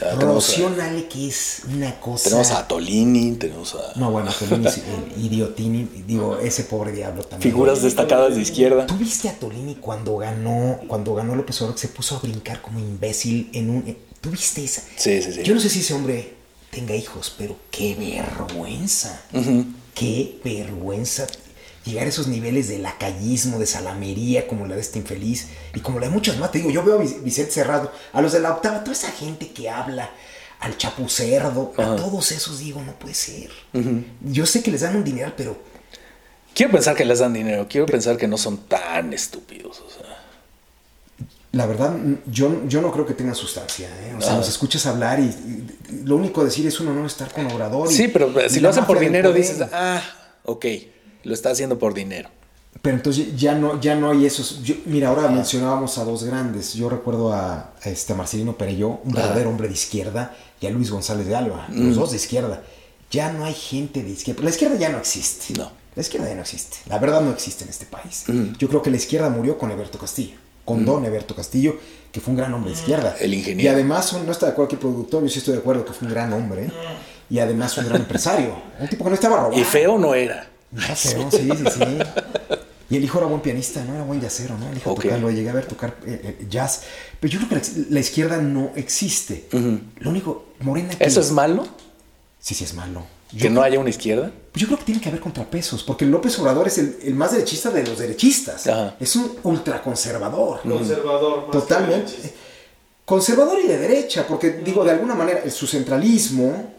Ah, Rocío Nale, que es una cosa. Tenemos a Tolini, tenemos a No, bueno, Tolini, el Idiotini, digo, ese pobre diablo también. figuras destacadas de izquierda. ¿Tú viste a Tolini cuando ganó, cuando ganó López Obrador, que se puso a brincar como imbécil en un... ¿Tú viste esa? Sí, sí, sí. Yo no sé si ese hombre tenga hijos, pero qué vergüenza. Qué vergüenza llegar a esos niveles de lacayismo, de salamería, como la de este infeliz, y como la de muchos más. Te digo, yo veo a Vic- Vicente Cerrado, a los de la octava, toda esa gente que habla, al chapucerdo, a todos esos digo, no puede ser. Yo sé que les dan un dineral, pero Quiero pensar que les dan dinero, quiero pensar que no son tan estúpidos. O sea. La verdad, yo, yo no creo que tenga sustancia. ¿eh? O sea, nos escuchas hablar y, y lo único a decir es un honor estar con Obrador. y- Sí, pero y si lo hacen por dinero, dices, ah, ok, lo está haciendo por dinero. Pero entonces ya no, ya no hay esos. yo- mira, ahora mencionábamos a dos grandes. Yo recuerdo a, a este Marcelino Perello, un verdadero hombre de izquierda, y a Luis González de Alba, los dos de izquierda. Ya no hay gente de izquierda. La izquierda ya no existe. No. La izquierda ya no existe. La verdad no existe en este país. Yo creo que la izquierda murió con Eberto Castillo. Con don Eberto Castillo, que fue un gran hombre de izquierda. El ingeniero. Y además, un- no está de acuerdo aquí el productor, yo sí estoy de acuerdo que fue un gran hombre. Y además un gran empresario. Un tipo que no estaba robando. Y feo no era. Feo, sí, sí, sí. Y el hijo era buen pianista, no era buen jazzero, ¿no? El hijo Ok. tocaba, lo llegué a ver tocar eh, eh, jazz. Pero yo creo que la, la izquierda no existe. Lo único, Morena. que- ¿Eso es malo? Sí, sí, es malo. Yo, ¿Que no haya una izquierda? yo creo que tiene que haber contrapesos, porque López Obrador es el, el más derechista de los derechistas. Ajá. Es un ultraconservador. Conservador. más Totalmente. que. Conservador y de derecha, porque digo, de alguna manera, su centralismo,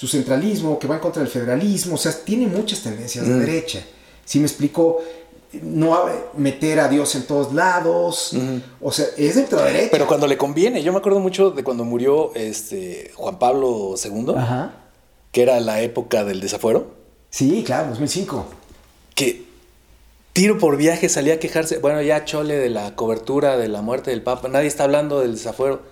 su centralismo que va en contra del federalismo, o sea, tiene muchas tendencias de derecha. Si me explico, no meter a Dios en todos lados, o sea, es de ultraderecha. Pero cuando le conviene, yo me acuerdo mucho de cuando murió este Juan Pablo II, Ajá. que era la época del desafuero, Sí, claro, 2005. que tiro por viaje salía a quejarse, bueno, ya chole de la cobertura de la muerte del Papa, nadie está hablando del desafuero.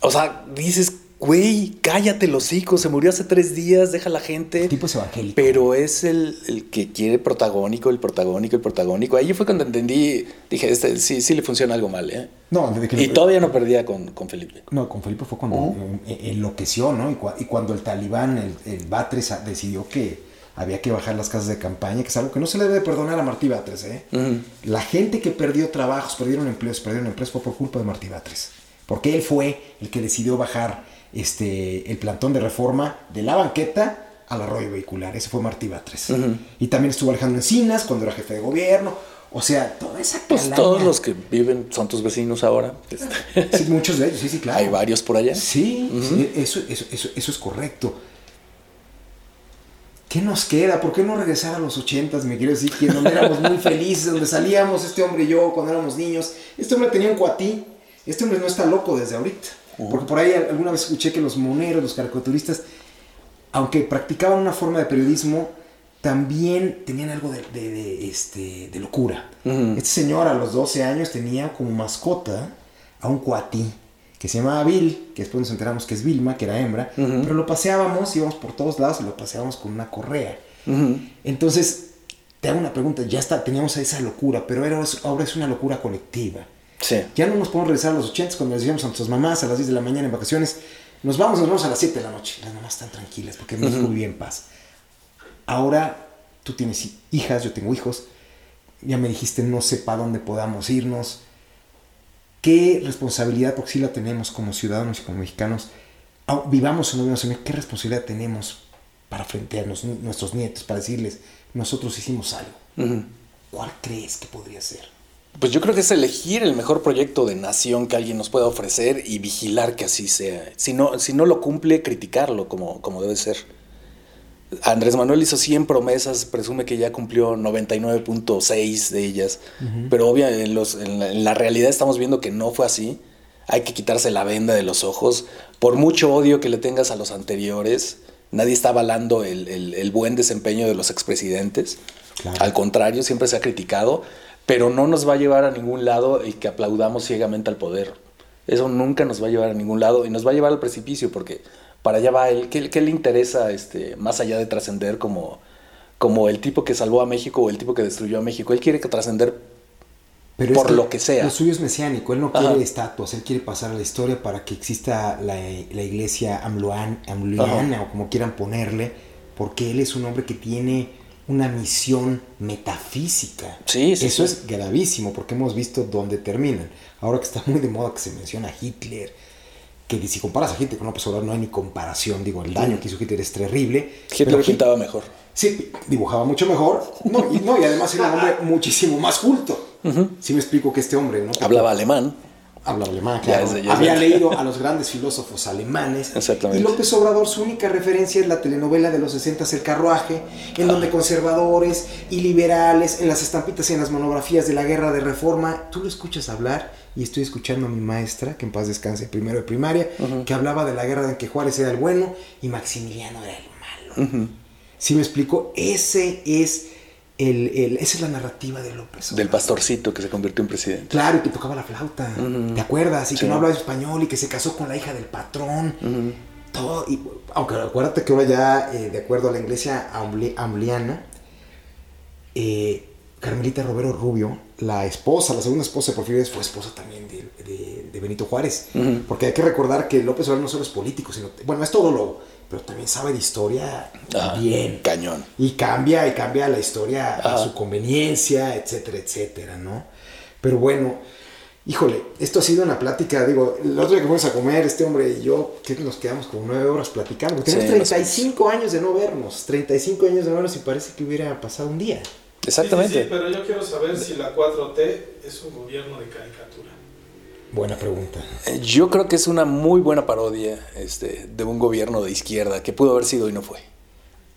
O sea, dices, güey, cállate los hijos, se murió hace tres días, deja a la gente. El tipo es evangélico. Pero es el, el que quiere protagónico, el protagónico, el protagónico. Ahí fue cuando entendí, dije, este, sí, sí le funciona algo mal, ¿eh? No, desde que Y todavía no perdía con, con Felipe. No, con Felipe fue cuando eh, enloqueció, ¿no? Y, y cuando el talibán, el, el Batres, ah, decidió que había que bajar las casas de campaña, que es algo que no se le debe perdonar a Martí Batres. ¿eh? Ujú. La gente que perdió trabajos, perdieron empleos, perdieron empleos fue por culpa de Martí Batres. Porque él fue el que decidió bajar este, el plantón de reforma de la banqueta al arroyo vehicular. Ese fue Martí Batres. Y también estuvo Alejandro Encinas cuando era jefe de gobierno. O sea, toda esa Pues todos los que viven son tus vecinos ahora. Sí, muchos de ellos, sí, sí, claro. Hay varios por allá. Sí, sí, eso, eso, eso, eso es correcto. ¿Qué nos queda? ¿Por qué no regresar a los ochentas? Me quiero decir que donde éramos muy felices, donde salíamos este hombre y yo cuando éramos niños. Este hombre tenía un cuatí. Este hombre no está loco desde ahorita. Porque por ahí alguna vez escuché que los moneros, los caricaturistas, aunque practicaban una forma de periodismo, también tenían algo de, de- de, este, de locura. Ujú. Este señor a los 12 años tenía como mascota a un cuatí que se llamaba Bill, que después nos enteramos que es Vilma, que era hembra, Ujú. pero lo paseábamos, íbamos por todos lados y lo paseábamos con una correa. Ujú. Entonces, te hago una pregunta, ya está, teníamos esa locura, pero era- ahora es una locura colectiva. Sí. Ya no nos podemos regresar a los 80 cuando les decíamos a nuestras mamás a las 10 de la mañana en vacaciones. Nos vamos, nos vamos a las 7 de la noche. Las mamás están tranquilas porque México vivía en paz. Ahora tú tienes hi- hijas, yo tengo hijos. Ya me dijiste, no sé para dónde podamos irnos. ¿Qué responsabilidad, porque sí la tenemos como ciudadanos y como mexicanos, au- vivamos o no vivamos en qué responsabilidad tenemos para frente a nos- nuestros nietos, para decirles, nosotros hicimos algo? ¿Cuál crees que podría ser? Pues yo creo que es elegir el mejor proyecto de nación que alguien nos pueda ofrecer y vigilar que así sea. Si no, si no lo cumple, criticarlo como, como debe ser. Andrés Manuel hizo 100 promesas, presume que ya cumplió 99.6 de ellas, pero obviamente en, en la, en la realidad estamos viendo que no fue así. Hay que quitarse la venda de los ojos. Por mucho odio que le tengas a los anteriores, nadie está avalando el, el- el buen desempeño de los expresidentes. Claro. Al contrario, siempre se ha criticado, pero no nos va a llevar a ningún lado y que aplaudamos ciegamente al poder. Eso nunca nos va a llevar a ningún lado y nos va a llevar al precipicio porque para allá va él. ¿Qué, qué le interesa este, más allá de trascender como, como el tipo que salvó a México o el tipo que destruyó a México? Él quiere que trascender Pero Por lo que sea. Lo suyo es mesiánico. Él no Ajá. quiere estatuas. Él quiere pasar a la historia para que exista la, la iglesia amloan- o como quieran ponerle. Porque él es un hombre que tiene una misión metafísica. Sí, sí, Eso sí. es gravísimo porque hemos visto dónde terminan. Ahora que está muy de moda que se menciona a Hitler. Que si comparas a Hitler con López Obrador no hay ni comparación. Digo, el daño que hizo Hitler es terrible. Hitler pintaba mejor. Sí, dibujaba mucho mejor. No, y, no, y además era un hombre muchísimo más culto. Sí me explico que este hombre, ¿no? Hablaba alemán. Hablaba alemán, claro. ya Había leído a los grandes filósofos alemanes. Exactamente. Y López Obrador, su única referencia es la telenovela de los 60 El Carruaje, en donde conservadores y liberales, en las estampitas y en las monografías de la guerra de reforma, tú lo escuchas hablar, y estoy escuchando a mi maestra, que en paz descanse, primero de primaria, que hablaba de la guerra en que Juárez era el bueno y Maximiliano era el malo. Si me explico, ese es el, el- esa es la narrativa de López. Del Obrador. pastorcito que se convirtió en presidente. Claro, y que tocaba la flauta. ¿Te acuerdas? Y que no hablaba español y que se casó con la hija del patrón. Todo. Y, aunque acuérdate que ahora ya, eh, de acuerdo a la iglesia ambli- ambliana, eh, Carmelita Romero Rubio, la esposa, la segunda esposa de Porfirio fue esposa también de, de- de Benito Juárez. Porque hay que recordar que López Obrador no solo es político, sino, bueno, es todo lo, pero también sabe de historia Ajá, bien. Cañón. Y cambia, y cambia la historia a su conveniencia, etcétera, etcétera, ¿no? Pero bueno, híjole, esto ha sido una plática, digo, el otro día que fuimos a comer, este hombre y yo, que nos quedamos como nueve horas platicando, Sí, tenemos o 35 años de no vernos, 35 años de no vernos y parece que hubiera pasado un día. Exactamente. Sí, sí, sí, pero yo quiero saber si la 4T es un gobierno de caricatura. Buena pregunta. Yo creo que es una muy buena parodia este, de un gobierno de izquierda que pudo haber sido y no fue.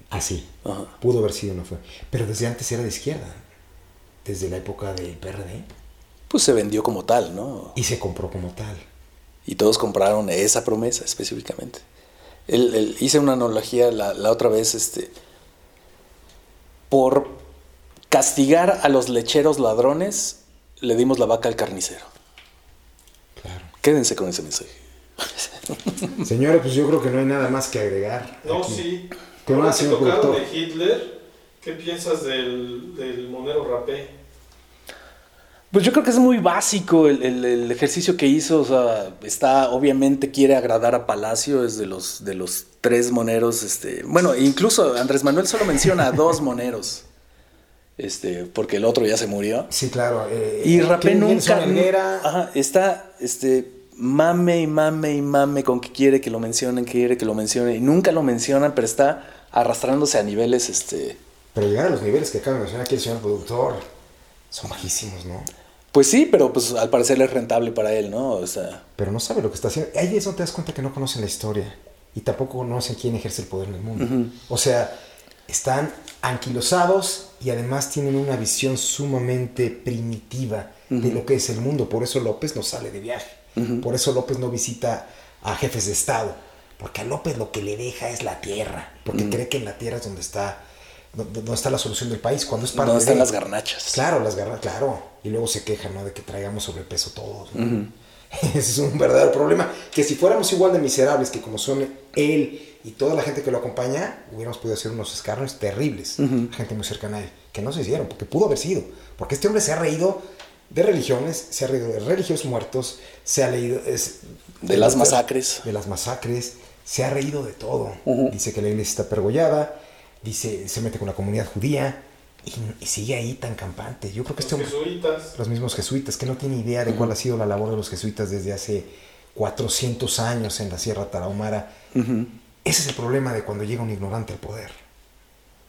Así, Ajá. pudo haber sido, no fue. Pero desde antes era de izquierda, desde la época del PRD, Pues se vendió como tal, ¿no? y se compró como tal. Y todos compraron esa promesa específicamente. El- hice una analogía la, la otra vez, este, por castigar a los lecheros ladrones, le dimos la vaca al carnicero. Quédense con ese mensaje. Señores, pues yo creo que no hay nada más que agregar. No, aquí. sí. ¿Qué Ahora más, señor tocaron productor? de Hitler, ¿qué piensas del, del monero rapé? Pues yo creo que es muy básico el, el- el ejercicio que hizo. O sea, está, obviamente quiere agradar a Palacio, es de los, de los tres moneros. Este, bueno, incluso Andrés Manuel solo menciona a dos moneros. Este, porque el otro ya se murió. Sí, claro. eh, Y eh, Rapé nunca. Ajá, está este, mame y mame y mame con que quiere que lo mencionen, quiere que lo mencionen. Y nunca lo mencionan, pero está arrastrándose a niveles. Este, Pero llegar a los niveles que acaba de mencionar aquí el señor productor son bajísimos, ¿no? pues sí, pero pues al parecer es rentable para él, ¿no? O sea. Pero no sabe lo que está haciendo. Ahí es donde te das cuenta que no conocen la historia y tampoco conocen quién ejerce el poder en el mundo. O sea, están anquilosados y además tienen una visión sumamente primitiva de lo que es el mundo. Por eso López no sale de viaje. Por eso López no visita a jefes de Estado. Porque a López lo que le deja es la tierra. Porque cree que en la tierra es donde está, donde, está la solución del país. Cuando es parte ¿Dónde están de- las garnachas? Claro, las garras, claro. Y luego se quejan, ¿no? De que traigamos sobrepeso todos. ¿no? Ese es un verdadero problema. Que si fuéramos igual de miserables que como son él y toda la gente que lo acompaña, hubiéramos podido hacer unos escarnios terribles. Gente muy cercana a él. Que no se hicieron, porque pudo haber sido. Porque este hombre se ha reído de religiones, se ha reído de religiosos muertos, se ha leído... es- De las masacres. De las masacres. Se ha reído de todo. Dice que la iglesia está pergollada. Dice, se mete con la comunidad judía. Y, y sigue ahí tan campante. Yo creo que este Los hombre jesuitas. los mismos jesuitas, que no tiene idea de cuál ha sido la labor de los jesuitas desde hace 400 años en la Sierra Tarahumara. Ese es el problema de cuando llega un ignorante al poder.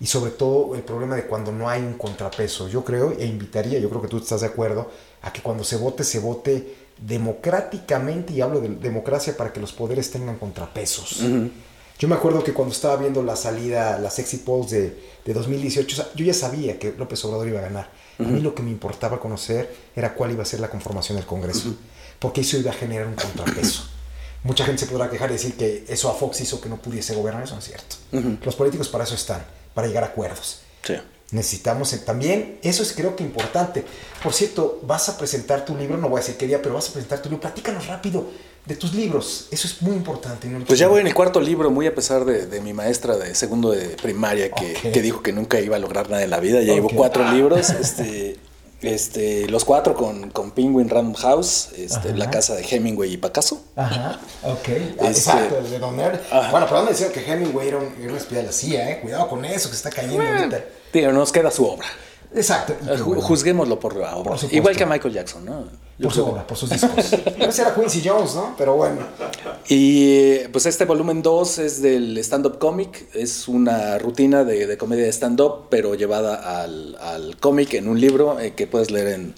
Y sobre todo el problema de cuando no hay un contrapeso. Yo creo, e invitaría, yo creo que tú estás de acuerdo, a que cuando se vote, se vote democráticamente, y hablo de democracia para que los poderes tengan contrapesos. Yo me acuerdo que cuando estaba viendo la salida, las exit polls de, de 2018, o sea, yo ya sabía que López Obrador iba a ganar. A mí lo que me importaba conocer era cuál iba a ser la conformación del Congreso, porque eso iba a generar un contrapeso. Mucha gente se podrá quejar y decir que eso a Fox hizo que no pudiese gobernar, eso no es cierto. Los políticos para eso están, para llegar a acuerdos. Sí. Necesitamos también, eso es creo que importante. Por cierto, vas a presentar tu libro, no voy a decir qué día, pero vas a presentar tu libro. Platícanos rápido de tus libros, eso es muy importante. ¿no? Pues ya voy en el cuarto libro, muy a pesar de, de mi maestra de segundo de primaria que, que dijo que nunca iba a lograr nada en la vida. Ya llevo cuatro libros, este, este, los cuatro con, con Penguin Random House, este. La casa de Hemingway y Picasso. Ajá, ok. Este- Exacto, el de Don Ernest. Ajá. Bueno, pero ¿dónde decían que Hemingway era un, era un espía de la CIA, eh? Cuidado con eso, que está cayendo ahorita. Tío, nos queda su obra. Exacto. Juzguémoslo por la obra. Por. Igual que Michael Jackson, ¿no? Por su por sus discos. Ese era Quincy Jones, ¿no? Pero bueno. Y pues este volumen 2 es del stand-up comic, es una rutina de, de comedia de stand-up, pero llevada al, al cómic en un libro eh, que puedes leer en,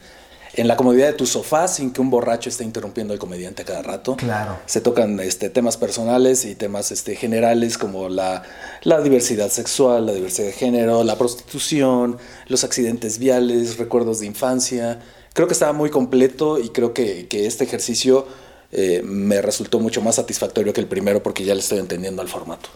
en la comodidad de tu sofá sin que un borracho esté interrumpiendo al comediante a cada rato. Claro. Se tocan este, temas personales y temas este, generales como la, la diversidad sexual, la diversidad de género, la prostitución, los accidentes viales, recuerdos de infancia. Creo que estaba muy completo y creo que, que este ejercicio eh, me resultó mucho más satisfactorio que el primero porque ya le estoy entendiendo al formato.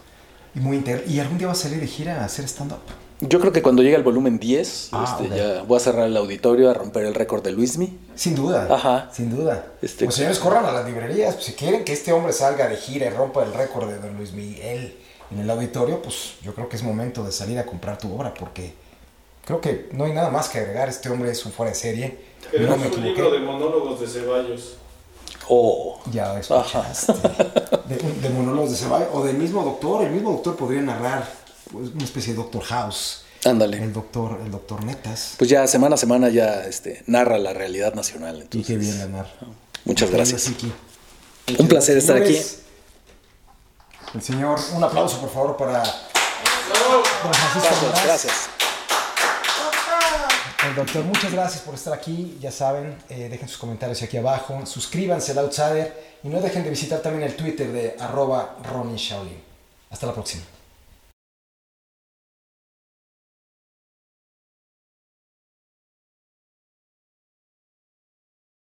Y, muy inter- ¿Y algún día vas a salir de gira a hacer stand-up? Yo creo que cuando llegue el volumen 10, Ah, este, ya voy a cerrar el auditorio, a romper el récord de Luismi. Sin duda. Ajá. Sin duda. Este- Pues señores, corran a las librerías. Pues, si quieren que este hombre salga de gira y rompa el récord de Don Luis Miguel en el auditorio, pues yo creo que es momento de salir a comprar tu obra porque creo que no hay nada más que agregar. Este hombre es un fuera de serie. No me un equivoqué. libro de monólogos de Ceballos. Oh. Ya escuchaste. De, de monólogos de Ceballos o del mismo doctor. El mismo doctor podría narrar pues, una especie de Doctor House. Ándale. El doctor, el doctor Netas. Pues ya semana a semana ya este, narra la realidad nacional. Y entonces, qué bien ganar. Muchas gracias. Un placer estar aquí. El señor, un aplauso por favor para don Francisco Gracias, gracias. Doctor, muchas gracias por estar aquí. Ya saben, eh, dejen sus comentarios aquí abajo. Suscríbanse al Outsider y no dejen de visitar también el Twitter de arroba Ronnie Shaolin. Hasta la próxima.